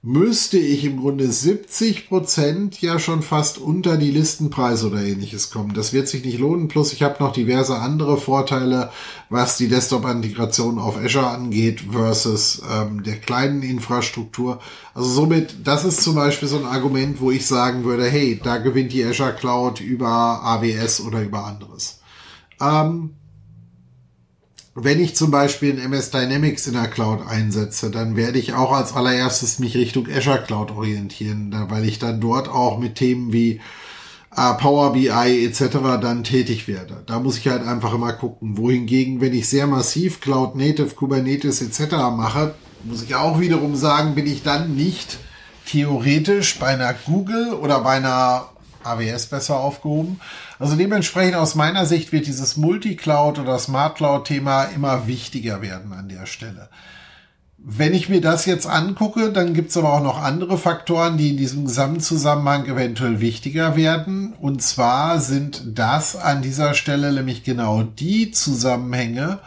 müsste ich im Grunde 70 Prozent ja schon fast unter die Listenpreise oder ähnliches kommen. Das wird sich nicht lohnen. Plus ich habe noch diverse andere Vorteile, was die Desktop-Integration auf Azure angeht versus ähm, der kleinen Infrastruktur. Also somit, das ist zum Beispiel so ein Argument, wo ich sagen würde, hey, da gewinnt die Azure Cloud über AWS oder über anderes. Ähm, wenn ich zum Beispiel ein MS Dynamics in der Cloud einsetze, dann werde ich auch als allererstes mich Richtung Azure Cloud orientieren, weil ich dann dort auch mit Themen wie äh, Power BI etc. dann tätig werde. Da muss ich halt einfach immer gucken. Wohingegen, wenn ich sehr massiv Cloud Native, Kubernetes etc. mache, muss ich auch wiederum sagen, bin ich dann nicht theoretisch bei einer Google oder bei einer AWS besser aufgehoben. Also dementsprechend aus meiner Sicht wird dieses Multi-Cloud oder Smart Cloud-Thema immer wichtiger werden an der Stelle. Wenn ich mir das jetzt angucke, dann gibt es aber auch noch andere Faktoren, die in diesem Gesamtzusammenhang eventuell wichtiger werden. Und zwar sind das an dieser Stelle nämlich genau die Zusammenhänge,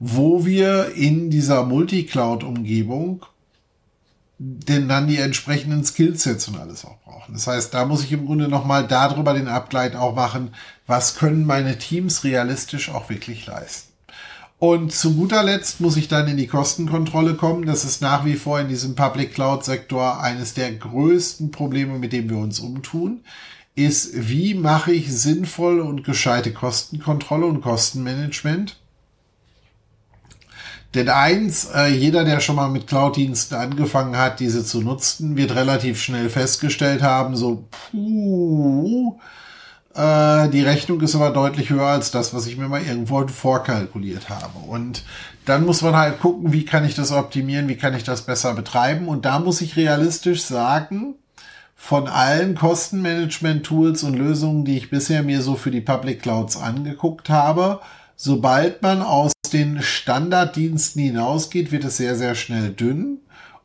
wo wir in dieser Multi-Cloud-Umgebung denn dann die entsprechenden Skillsets und alles auch brauchen. Das heißt, da muss ich im Grunde nochmal darüber den Abgleit auch machen, was können meine Teams realistisch auch wirklich leisten. Und zu guter Letzt muss ich dann in die Kostenkontrolle kommen. Das ist nach wie vor in diesem Public Cloud Sektor eines der größten Probleme, mit dem wir uns umtun, ist, wie mache ich sinnvoll und gescheite Kostenkontrolle und Kostenmanagement denn eins, äh, jeder, der schon mal mit Cloud-Diensten angefangen hat, diese zu nutzen, wird relativ schnell festgestellt haben, so, puh, äh, die Rechnung ist aber deutlich höher als das, was ich mir mal irgendwo vorkalkuliert habe. Und dann muss man halt gucken, wie kann ich das optimieren, wie kann ich das besser betreiben. Und da muss ich realistisch sagen, von allen Kostenmanagement-Tools und Lösungen, die ich bisher mir so für die Public Clouds angeguckt habe, sobald man aus den Standarddiensten hinausgeht, wird es sehr, sehr schnell dünn.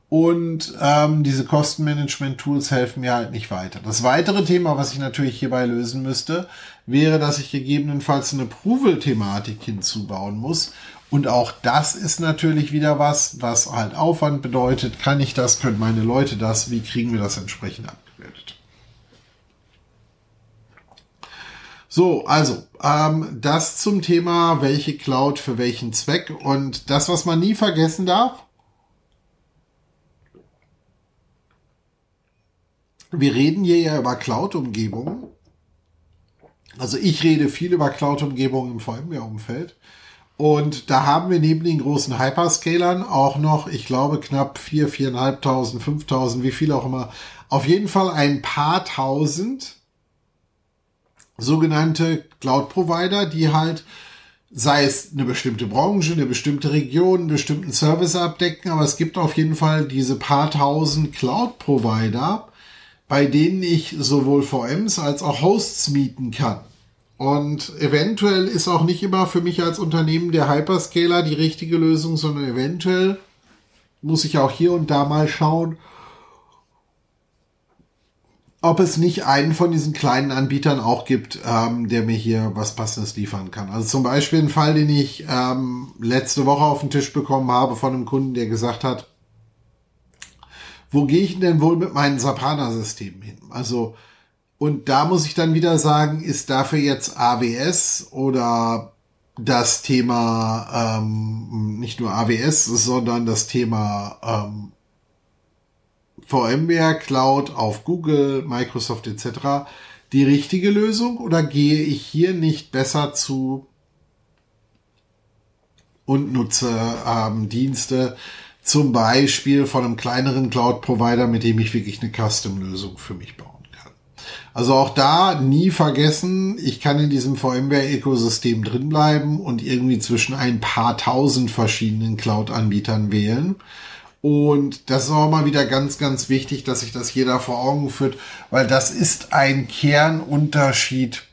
Und ähm, diese Kostenmanagement-Tools helfen mir halt nicht weiter. Das weitere Thema, was ich natürlich hierbei lösen müsste, wäre, dass ich gegebenenfalls eine Approval-Thematik hinzubauen muss. Und auch das ist natürlich wieder was, was halt Aufwand bedeutet. Kann ich das? Können meine Leute das? Wie kriegen wir das entsprechend ab? So, also, ähm, das zum Thema, welche Cloud für welchen Zweck. Und das, was man nie vergessen darf, wir reden hier ja über Cloud-Umgebungen. Also ich rede viel über Cloud-Umgebungen im VMware-Umfeld. Und da haben wir neben den großen Hyperscalern auch noch, ich glaube, knapp 4, 4.500, 5.000, wie viel auch immer, auf jeden Fall ein paar tausend sogenannte Cloud-Provider, die halt, sei es eine bestimmte Branche, eine bestimmte Region, einen bestimmten Service abdecken, aber es gibt auf jeden Fall diese paar tausend Cloud-Provider, bei denen ich sowohl VMs als auch Hosts mieten kann. Und eventuell ist auch nicht immer für mich als Unternehmen der Hyperscaler die richtige Lösung, sondern eventuell muss ich auch hier und da mal schauen, ob es nicht einen von diesen kleinen Anbietern auch gibt, ähm, der mir hier was Passendes liefern kann. Also zum Beispiel ein Fall, den ich ähm, letzte Woche auf den Tisch bekommen habe von einem Kunden, der gesagt hat, wo gehe ich denn wohl mit meinen Sapana-Systemen hin? Also, und da muss ich dann wieder sagen, ist dafür jetzt AWS oder das Thema ähm, nicht nur AWS, sondern das Thema ähm, VMware Cloud auf Google, Microsoft etc. die richtige Lösung oder gehe ich hier nicht besser zu und nutze ähm, Dienste zum Beispiel von einem kleineren Cloud-Provider, mit dem ich wirklich eine Custom-Lösung für mich bauen kann. Also auch da nie vergessen, ich kann in diesem VMware-Ökosystem drinbleiben und irgendwie zwischen ein paar tausend verschiedenen Cloud-Anbietern wählen Und das ist auch mal wieder ganz, ganz wichtig, dass sich das jeder vor Augen führt, weil das ist ein Kernunterschied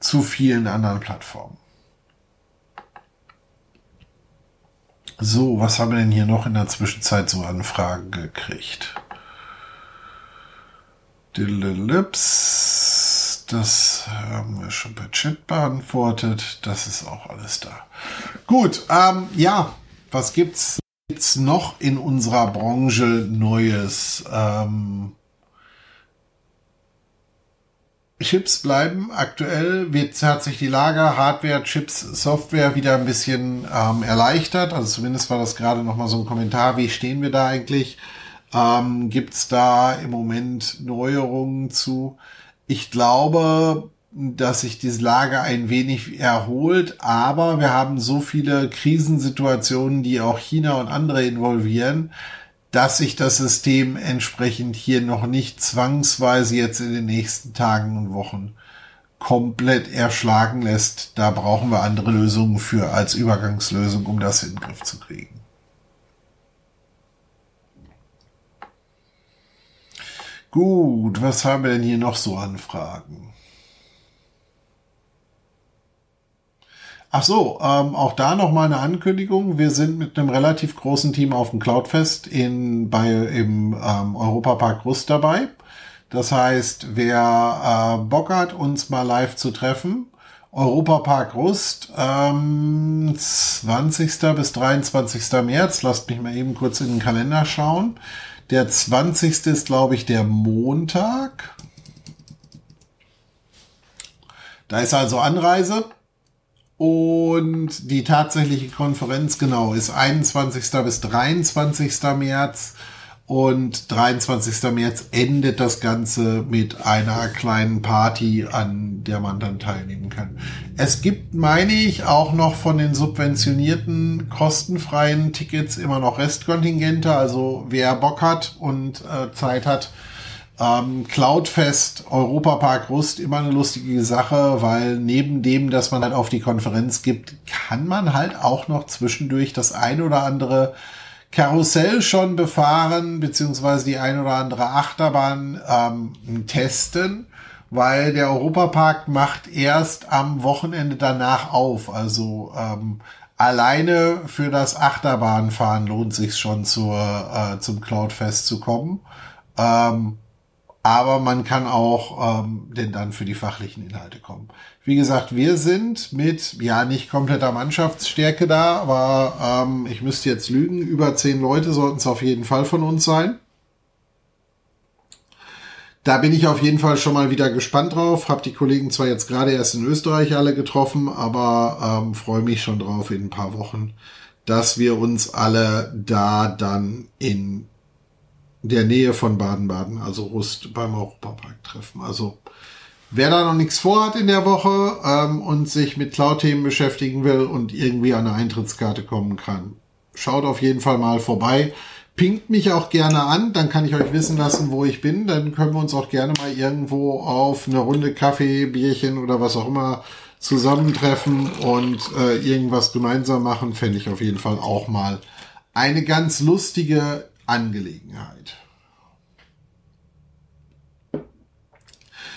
zu vielen anderen Plattformen. So, was haben wir denn hier noch in der Zwischenzeit so an Fragen gekriegt? Lips, das haben wir schon per Chat beantwortet. Das ist auch alles da. Gut, ähm, ja, was gibt's jetzt noch in unserer Branche Neues? Ähm, Chips bleiben aktuell, wird, hat sich die Lager, Hardware, Chips, Software wieder ein bisschen ähm, erleichtert. Also zumindest war das gerade nochmal so ein Kommentar, wie stehen wir da eigentlich? Ähm, Gibt es da im Moment Neuerungen zu? Ich glaube, dass sich diese Lage ein wenig erholt, aber wir haben so viele Krisensituationen, die auch China und andere involvieren, dass sich das System entsprechend hier noch nicht zwangsweise jetzt in den nächsten Tagen und Wochen komplett erschlagen lässt. Da brauchen wir andere Lösungen für als Übergangslösung, um das in den Griff zu kriegen. Gut, was haben wir denn hier noch so an Fragen? Ach so, ähm, auch da noch mal eine Ankündigung. Wir sind mit einem relativ großen Team auf dem Cloudfest in, bei, im ähm, Europapark Rust dabei. Das heißt, wer äh, Bock hat, uns mal live zu treffen, Europapark Rust, ähm, 20. bis 23. März. Lasst mich mal eben kurz in den Kalender schauen. Der 20. ist, glaube ich, der Montag. Da ist also Anreise. Und die tatsächliche Konferenz, genau, ist 21. bis 23. März. Und 23. März endet das Ganze mit einer kleinen Party, an der man dann teilnehmen kann. Es gibt, meine ich, auch noch von den subventionierten, kostenfreien Tickets immer noch Restkontingente. Also wer Bock hat und äh, Zeit hat, ähm, Cloudfest, Europapark Rust, immer eine lustige Sache, weil neben dem, dass man halt auf die Konferenz gibt, kann man halt auch noch zwischendurch das ein oder andere Karussell schon befahren, beziehungsweise die ein oder andere Achterbahn ähm, testen, weil der Europapark macht erst am Wochenende danach auf. Also ähm, alleine für das Achterbahnfahren lohnt sich schon zur, äh, zum Cloudfest zu kommen. Ähm, aber man kann auch ähm, denn dann für die fachlichen Inhalte kommen. Wie gesagt, wir sind mit, ja, nicht kompletter Mannschaftsstärke da, aber ähm, ich müsste jetzt lügen, über zehn Leute sollten es auf jeden Fall von uns sein. Da bin ich auf jeden Fall schon mal wieder gespannt drauf. Hab die Kollegen zwar jetzt gerade erst in Österreich alle getroffen, aber ähm, freue mich schon drauf in ein paar Wochen, dass wir uns alle da dann in der Nähe von Baden-Baden, also Rust beim Europapark treffen. Also wer da noch nichts vorhat in der Woche ähm, und sich mit Cloud-Themen beschäftigen will und irgendwie an eine Eintrittskarte kommen kann, schaut auf jeden Fall mal vorbei. Pinkt mich auch gerne an, dann kann ich euch wissen lassen, wo ich bin. Dann können wir uns auch gerne mal irgendwo auf eine Runde Kaffee, Bierchen oder was auch immer zusammentreffen und äh, irgendwas gemeinsam machen. Fände ich auf jeden Fall auch mal eine ganz lustige Angelegenheit.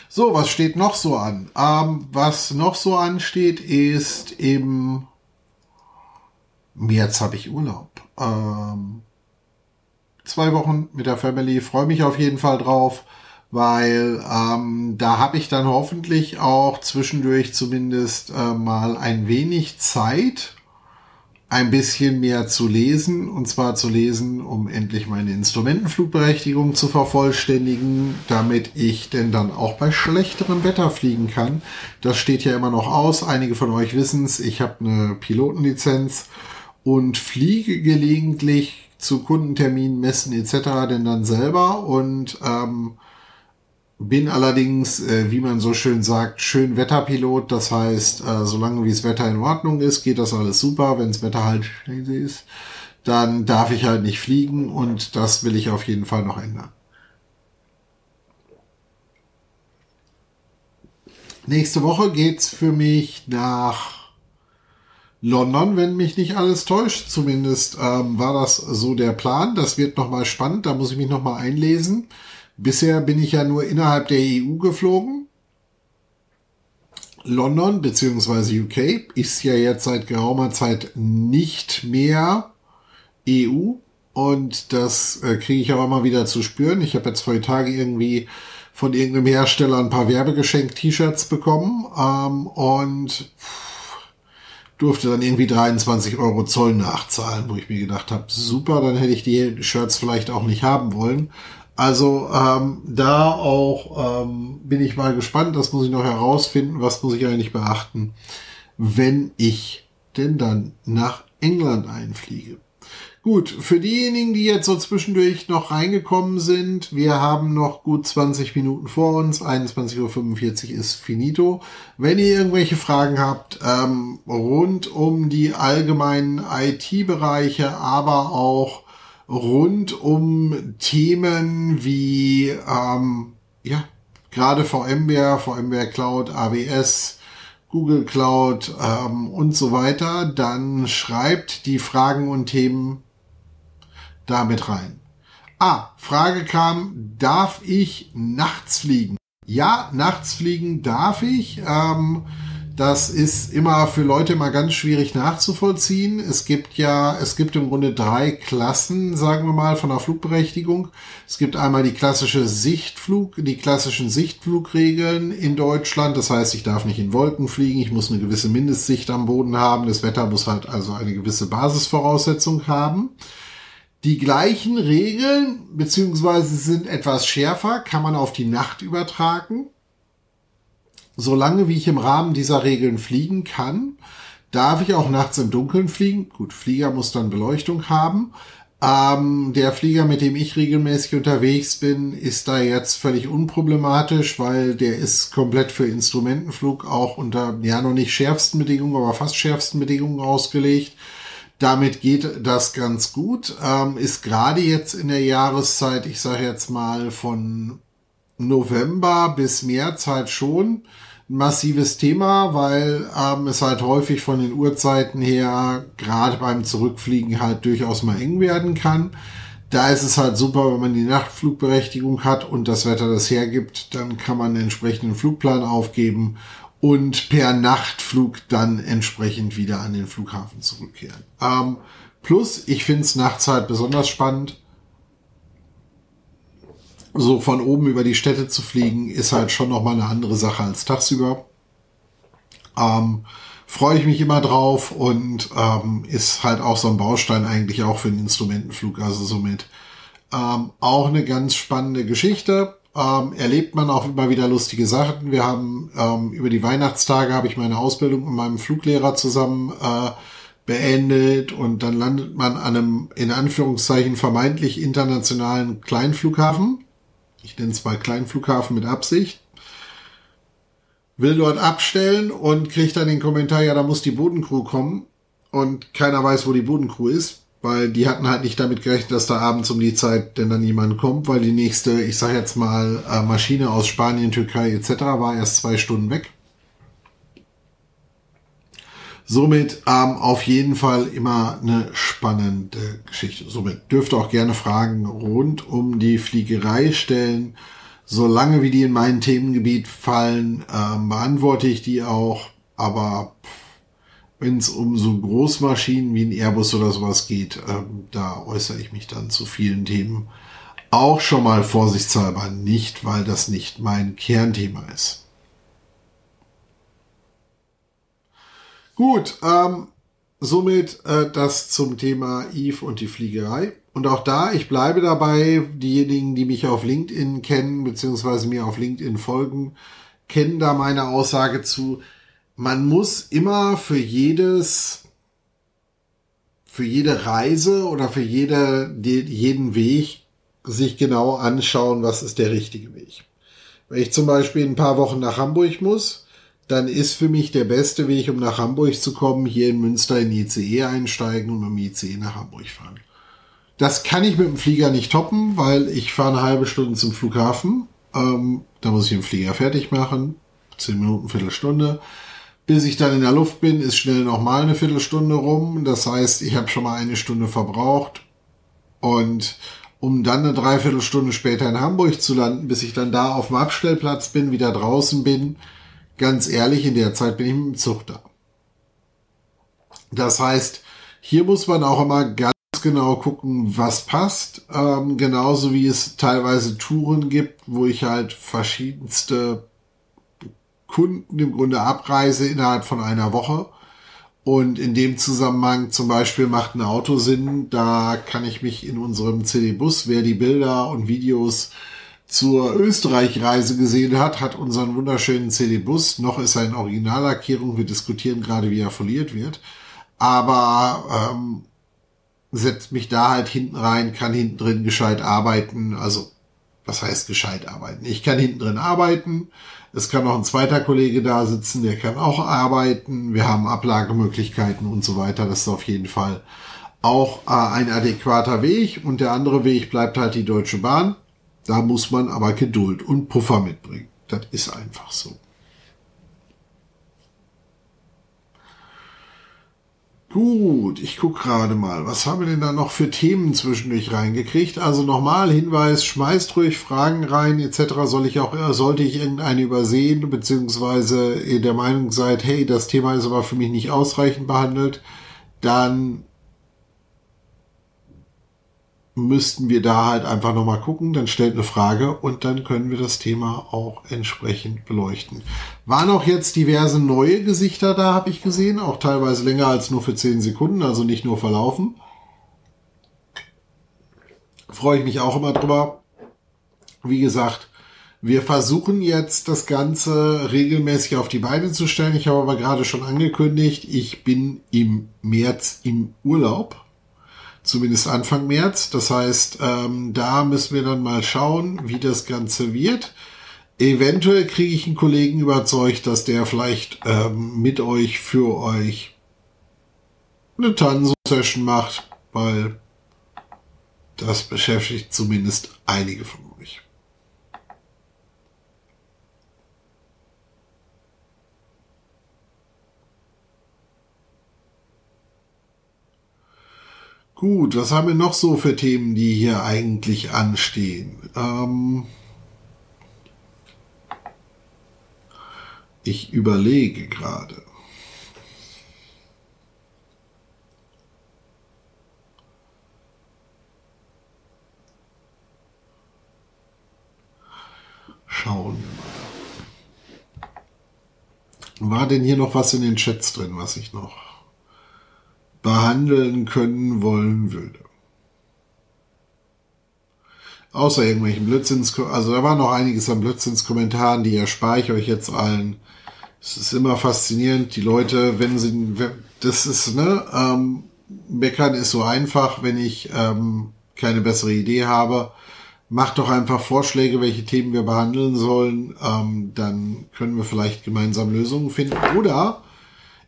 So, was steht noch so an? Ähm, was noch so ansteht, ist im März habe ich Urlaub. Ähm, zwei Wochen mit der Family. Freue mich auf jeden Fall drauf, weil ähm, da habe ich dann hoffentlich auch zwischendurch zumindest äh, mal ein wenig Zeit, ein bisschen mehr zu lesen, und zwar zu lesen, um endlich meine Instrumentenflugberechtigung zu vervollständigen, damit ich denn dann auch bei schlechterem Wetter fliegen kann. Das steht ja immer noch aus. Einige von euch wissen es, ich habe eine Pilotenlizenz und fliege gelegentlich zu Kundenterminen, Messen etc. denn dann selber und ähm, bin allerdings, äh, wie man so schön sagt, schön Wetterpilot. Das heißt, äh, solange wie das Wetter in Ordnung ist, geht das alles super. Wenn das Wetter halt scheiße ist, dann darf ich halt nicht fliegen und das will ich auf jeden Fall noch ändern. Nächste Woche geht's für mich nach London, wenn mich nicht alles täuscht. Zumindest ähm, war das so der Plan. Das wird nochmal spannend. Da muss ich mich nochmal einlesen. Bisher bin ich ja nur innerhalb der EU geflogen. London bzw. UK ist ja jetzt seit geraumer Zeit nicht mehr EU und das äh, kriege ich aber mal wieder zu spüren. Ich habe jetzt vor Tage irgendwie von irgendeinem Hersteller ein paar Werbegeschenk-T-Shirts bekommen ähm, und durfte dann irgendwie 23 Euro Zoll nachzahlen, wo ich mir gedacht habe, super, dann hätte ich die Shirts vielleicht auch nicht haben wollen. Also ähm, da auch ähm, bin ich mal gespannt, das muss ich noch herausfinden, was muss ich eigentlich beachten, wenn ich denn dann nach England einfliege. Gut, für diejenigen, die jetzt so zwischendurch noch reingekommen sind, wir haben noch gut 20 Minuten vor uns, 21.45 Uhr ist finito. Wenn ihr irgendwelche Fragen habt ähm, rund um die allgemeinen IT-Bereiche, aber auch rund um Themen wie ähm, ja gerade VMware, VMware Cloud, AWS, Google Cloud ähm, und so weiter, dann schreibt die Fragen und Themen damit rein. Ah, Frage kam, darf ich nachts fliegen? Ja, nachts fliegen darf ich. Ähm, das ist immer für Leute mal ganz schwierig nachzuvollziehen. Es gibt ja, es gibt im Grunde drei Klassen, sagen wir mal, von der Flugberechtigung. Es gibt einmal die klassische Sichtflug, die klassischen Sichtflugregeln in Deutschland. Das heißt, ich darf nicht in Wolken fliegen. Ich muss eine gewisse Mindestsicht am Boden haben. Das Wetter muss halt also eine gewisse Basisvoraussetzung haben. Die gleichen Regeln, beziehungsweise sind etwas schärfer, kann man auf die Nacht übertragen. Solange wie ich im Rahmen dieser Regeln fliegen kann, darf ich auch nachts im Dunkeln fliegen. Gut, Flieger muss dann Beleuchtung haben. Ähm, der Flieger, mit dem ich regelmäßig unterwegs bin, ist da jetzt völlig unproblematisch, weil der ist komplett für Instrumentenflug auch unter, ja, noch nicht schärfsten Bedingungen, aber fast schärfsten Bedingungen ausgelegt. Damit geht das ganz gut. Ähm, ist gerade jetzt in der Jahreszeit, ich sage jetzt mal von November bis März halt schon massives Thema, weil ähm, es halt häufig von den Uhrzeiten her gerade beim Zurückfliegen halt durchaus mal eng werden kann. Da ist es halt super, wenn man die Nachtflugberechtigung hat und das Wetter das hergibt, dann kann man einen entsprechenden Flugplan aufgeben und per Nachtflug dann entsprechend wieder an den Flughafen zurückkehren. Ähm, plus, ich finde es nachts halt besonders spannend. So von oben über die Städte zu fliegen, ist halt schon nochmal eine andere Sache als tagsüber. Ähm, Freue ich mich immer drauf und ähm, ist halt auch so ein Baustein eigentlich auch für den Instrumentenflug. Also somit ähm, auch eine ganz spannende Geschichte ähm, erlebt man auch immer wieder lustige Sachen. Wir haben ähm, über die Weihnachtstage habe ich meine Ausbildung mit meinem Fluglehrer zusammen äh, beendet und dann landet man an einem in Anführungszeichen vermeintlich internationalen Kleinflughafen. Ich nenne es mal Kleinflughafen mit Absicht. Will dort abstellen und kriegt dann den Kommentar, ja, da muss die Bodencrew kommen und keiner weiß, wo die Bodencrew ist weil die hatten halt nicht damit gerechnet, dass da abends um die Zeit denn dann jemand kommt, weil die nächste, ich sag jetzt mal, äh, Maschine aus Spanien, Türkei etc. war erst zwei Stunden weg. Somit ähm, auf jeden Fall immer eine spannende Geschichte. Somit dürft ihr auch gerne Fragen rund um die Fliegerei stellen. Solange wie die in mein Themengebiet fallen, ähm, beantworte ich die auch. Aber wenn es um so Großmaschinen wie ein Airbus oder sowas geht, ähm, da äußere ich mich dann zu vielen Themen auch schon mal vorsichtshalber nicht, weil das nicht mein Kernthema ist. Gut, ähm, somit äh, das zum Thema Eve und die Fliegerei. Und auch da, ich bleibe dabei, diejenigen, die mich auf LinkedIn kennen, beziehungsweise mir auf LinkedIn folgen, kennen da meine Aussage zu, man muss immer für jedes, für jede Reise oder für jede, jeden Weg sich genau anschauen, was ist der richtige Weg. Wenn ich zum Beispiel ein paar Wochen nach Hamburg muss, dann ist für mich der beste Weg, um nach Hamburg zu kommen, hier in Münster in die ICE einsteigen und mit dem ICE nach Hamburg fahren. Das kann ich mit dem Flieger nicht toppen, weil ich fahre eine halbe Stunde zum Flughafen. Ähm, da muss ich den Flieger fertig machen. Zehn Minuten, Viertelstunde. Bis ich dann in der Luft bin, ist schnell nochmal eine Viertelstunde rum. Das heißt, ich habe schon mal eine Stunde verbraucht. Und um dann eine Dreiviertelstunde später in Hamburg zu landen, bis ich dann da auf dem Abstellplatz bin, wieder draußen bin, ganz ehrlich, in der Zeit bin ich mit dem Zug da. Das heißt, hier muss man auch immer ganz genau gucken, was passt. Ähm, genauso wie es teilweise Touren gibt, wo ich halt verschiedenste Kunden im Grunde abreise innerhalb von einer Woche. Und in dem Zusammenhang zum Beispiel macht ein Auto Sinn. Da kann ich mich in unserem CD-Bus, wer die Bilder und Videos zur Österreich-Reise gesehen hat, hat unseren wunderschönen CD-Bus. Noch ist er in Originallackierung. Wir diskutieren gerade, wie er foliert wird. Aber ähm, setzt mich da halt hinten rein, kann hinten drin gescheit arbeiten. Also, was heißt gescheit arbeiten? Ich kann hinten drin arbeiten. Es kann noch ein zweiter Kollege da sitzen, der kann auch arbeiten. Wir haben Ablagemöglichkeiten und so weiter. Das ist auf jeden Fall auch äh, ein adäquater Weg. Und der andere Weg bleibt halt die Deutsche Bahn. Da muss man aber Geduld und Puffer mitbringen. Das ist einfach so. Gut, ich guck gerade mal, was haben wir denn da noch für Themen zwischendurch reingekriegt? Also nochmal Hinweis, schmeißt ruhig Fragen rein etc. Soll ich auch, äh, sollte ich irgendeine übersehen, beziehungsweise der Meinung seid, hey, das Thema ist aber für mich nicht ausreichend behandelt, dann müssten wir da halt einfach nochmal gucken, dann stellt eine Frage und dann können wir das Thema auch entsprechend beleuchten. Waren auch jetzt diverse neue Gesichter da, habe ich gesehen, auch teilweise länger als nur für 10 Sekunden, also nicht nur verlaufen. Freue ich mich auch immer drüber. Wie gesagt, wir versuchen jetzt das Ganze regelmäßig auf die Beine zu stellen. Ich habe aber gerade schon angekündigt, ich bin im März im Urlaub zumindest Anfang März. Das heißt, ähm, da müssen wir dann mal schauen, wie das Ganze wird. Eventuell kriege ich einen Kollegen überzeugt, dass der vielleicht ähm, mit euch für euch eine Tanzo-Session macht, weil das beschäftigt zumindest einige von euch. Gut, was haben wir noch so für Themen, die hier eigentlich anstehen? Ähm ich überlege gerade. Schauen wir mal. War denn hier noch was in den Chats drin, was ich noch behandeln können wollen würde. Außer irgendwelchen Blödsinns, also da war noch einiges an Blödsinns-Kommentaren, die erspare ich euch jetzt allen. Es ist immer faszinierend, die Leute, wenn sie, das ist, ne, ähm, Meckern ist so einfach, wenn ich ähm, keine bessere Idee habe. Macht doch einfach Vorschläge, welche Themen wir behandeln sollen. Ähm, dann können wir vielleicht gemeinsam Lösungen finden. Oder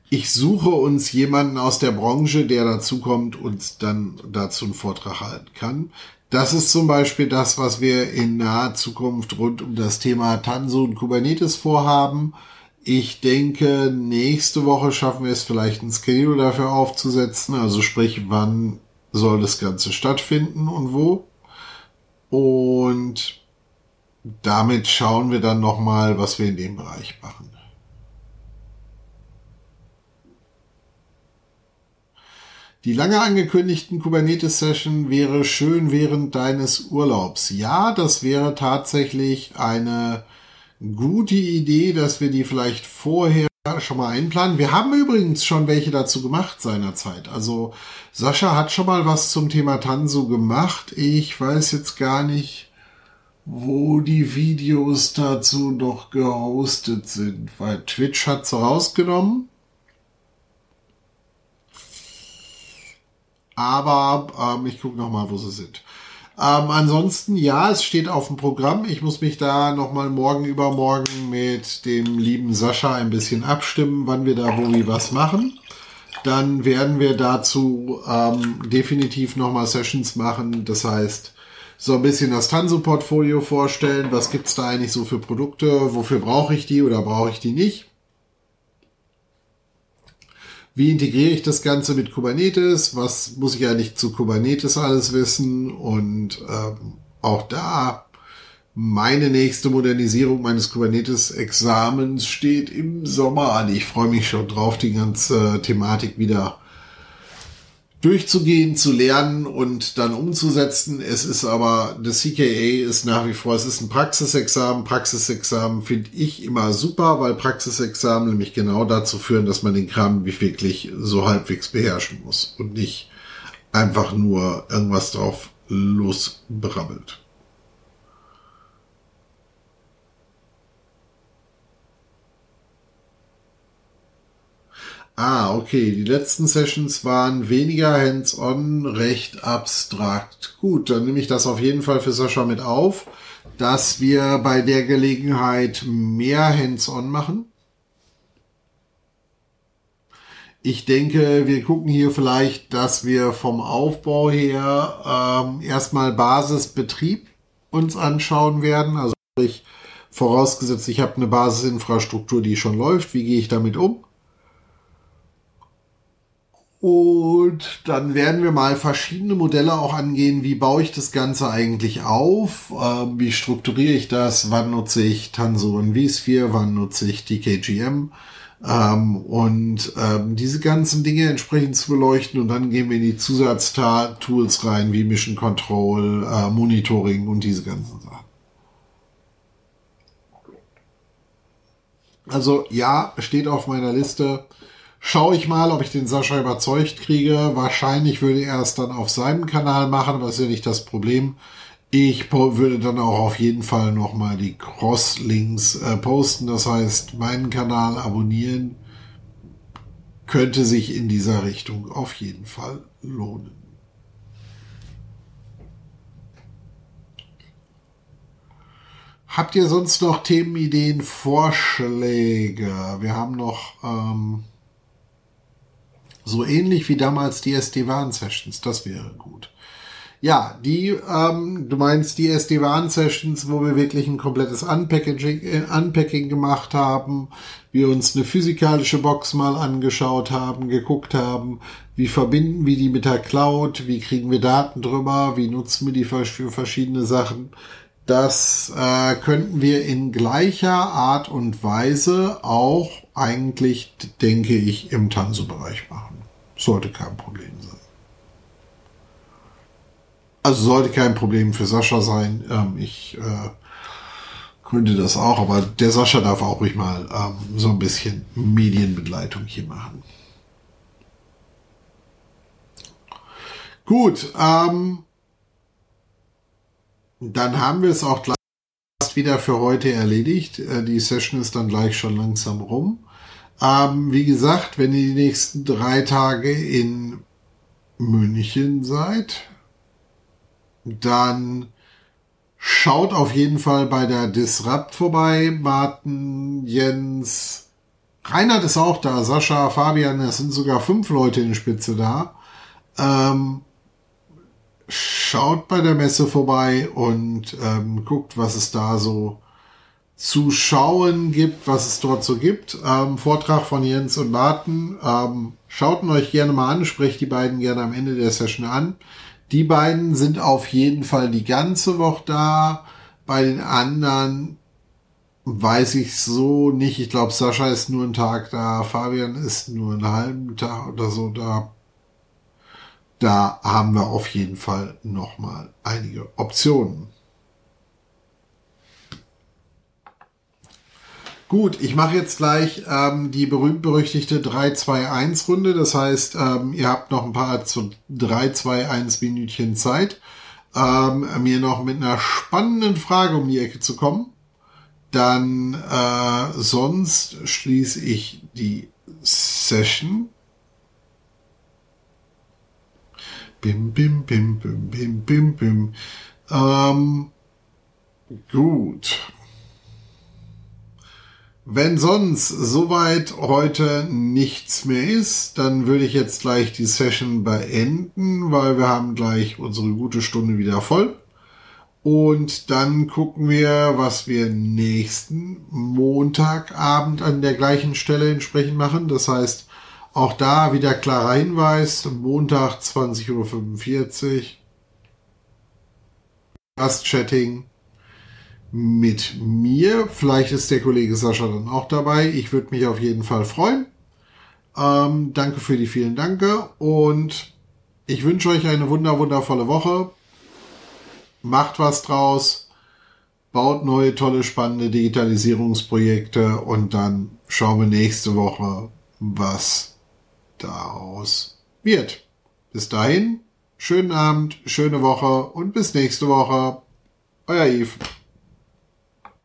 ich suche uns jemanden aus der Branche, der dazukommt und dann dazu einen Vortrag halten kann. Das ist zum Beispiel das, was wir in naher Zukunft rund um das Thema Tanso und Kubernetes vorhaben. Ich denke, nächste Woche schaffen wir es vielleicht ein Schedule dafür aufzusetzen. Also sprich, wann soll das Ganze stattfinden und wo. Und damit schauen wir dann nochmal, was wir in dem Bereich machen. Die lange angekündigten Kubernetes-Session wäre schön während deines Urlaubs. Ja, das wäre tatsächlich eine gute Idee, dass wir die vielleicht vorher schon mal einplanen. Wir haben übrigens schon welche dazu gemacht seinerzeit. Also Sascha hat schon mal was zum Thema Tanso gemacht. Ich weiß jetzt gar nicht, wo die Videos dazu noch gehostet sind, weil Twitch hat sie rausgenommen. Aber ähm, ich gucke noch mal, wo sie sind. Ähm, ansonsten, ja, es steht auf dem Programm. Ich muss mich da noch mal morgen übermorgen mit dem lieben Sascha ein bisschen abstimmen, wann wir da wo wie was machen. Dann werden wir dazu ähm, definitiv noch mal Sessions machen. Das heißt, so ein bisschen das Tanso-Portfolio vorstellen. Was gibt's da eigentlich so für Produkte? Wofür brauche ich die oder brauche ich die nicht? Wie integriere ich das Ganze mit Kubernetes? Was muss ich eigentlich zu Kubernetes alles wissen? Und ähm, auch da meine nächste Modernisierung meines Kubernetes-Examens steht im Sommer an. Ich freue mich schon drauf, die ganze Thematik wieder durchzugehen, zu lernen und dann umzusetzen. Es ist aber, das CKA ist nach wie vor, es ist ein Praxisexamen. Praxisexamen finde ich immer super, weil Praxisexamen nämlich genau dazu führen, dass man den Kram wirklich so halbwegs beherrschen muss und nicht einfach nur irgendwas drauf losbrabbelt. Ah, okay. Die letzten Sessions waren weniger hands-on, recht abstrakt. Gut, dann nehme ich das auf jeden Fall für Sascha mit auf, dass wir bei der Gelegenheit mehr hands-on machen. Ich denke, wir gucken hier vielleicht, dass wir vom Aufbau her ähm, erstmal Basisbetrieb uns anschauen werden. Also ich, vorausgesetzt, ich habe eine Basisinfrastruktur, die schon läuft. Wie gehe ich damit um? Und dann werden wir mal verschiedene Modelle auch angehen. Wie baue ich das Ganze eigentlich auf? Ähm, wie strukturiere ich das? Wann nutze ich Tanso und vSphere? Wann nutze ich DKGM? Ähm, und ähm, diese ganzen Dinge entsprechend zu beleuchten. Und dann gehen wir in die Zusatztools rein, wie Mission Control, äh, Monitoring und diese ganzen Sachen. Also ja, steht auf meiner Liste schaue ich mal, ob ich den Sascha überzeugt kriege. Wahrscheinlich würde er es dann auf seinem Kanal machen, aber ist ja nicht das Problem. Ich würde dann auch auf jeden Fall nochmal die Cross-Links äh, posten. Das heißt, meinen Kanal abonnieren könnte sich in dieser Richtung auf jeden Fall lohnen. Habt ihr sonst noch Themenideen, Vorschläge? Wir haben noch ähm, so ähnlich wie damals die SD-WAN-Sessions. Das wäre gut. Ja, die, ähm, du meinst die SD-WAN-Sessions, wo wir wirklich ein komplettes Unpackaging, äh, Unpacking gemacht haben, wir uns eine physikalische Box mal angeschaut haben, geguckt haben, wie verbinden wir die mit der Cloud, wie kriegen wir Daten drüber, wie nutzen wir die für, für verschiedene Sachen. Das äh, könnten wir in gleicher Art und Weise auch eigentlich, denke ich, im Tanso-Bereich machen. Sollte kein Problem sein. Also sollte kein Problem für Sascha sein. Ähm, ich äh, könnte das auch, aber der Sascha darf auch ruhig mal ähm, so ein bisschen Medienbegleitung hier machen. Gut, ähm, dann haben wir es auch gleich wieder für heute erledigt. Äh, die Session ist dann gleich schon langsam rum. Ähm, wie gesagt, wenn ihr die nächsten drei Tage in München seid, dann schaut auf jeden Fall bei der Disrupt vorbei. Martin, Jens, Reinhard ist auch da, Sascha, Fabian, es sind sogar fünf Leute in Spitze da. Ähm, schaut bei der Messe vorbei und ähm, guckt, was es da so zu schauen gibt, was es dort so gibt. Ähm, Vortrag von Jens und Martin. Ähm, schaut ihn euch gerne mal an, sprecht die beiden gerne am Ende der Session an. Die beiden sind auf jeden Fall die ganze Woche da. Bei den anderen weiß ich so nicht. Ich glaube, Sascha ist nur einen Tag da, Fabian ist nur einen halben Tag oder so da. Da haben wir auf jeden Fall nochmal einige Optionen. Gut, ich mache jetzt gleich ähm, die berühmt-berüchtigte 3-2-1-Runde. Das heißt, ähm, ihr habt noch ein paar zu 3-2-1 Minütchen Zeit, ähm, mir noch mit einer spannenden Frage um die Ecke zu kommen. Dann äh, sonst schließe ich die Session. Bim, bim, bim, bim, bim, bim, bim. Ähm, gut. Wenn sonst soweit heute nichts mehr ist, dann würde ich jetzt gleich die Session beenden, weil wir haben gleich unsere gute Stunde wieder voll. Und dann gucken wir, was wir nächsten Montagabend an der gleichen Stelle entsprechend machen. Das heißt, Auch da wieder klarer Hinweis, Montag 20.45 Uhr. Gast-Chatting mit mir. Vielleicht ist der Kollege Sascha dann auch dabei. Ich würde mich auf jeden Fall freuen. Ähm, danke für die vielen Danke und ich wünsche euch eine wunder wundervolle Woche. Macht was draus. Baut neue, tolle, spannende Digitalisierungsprojekte und dann schauen wir nächste Woche, was daraus wird. Bis dahin, schönen Abend, schöne Woche und bis nächste Woche. Euer Yves.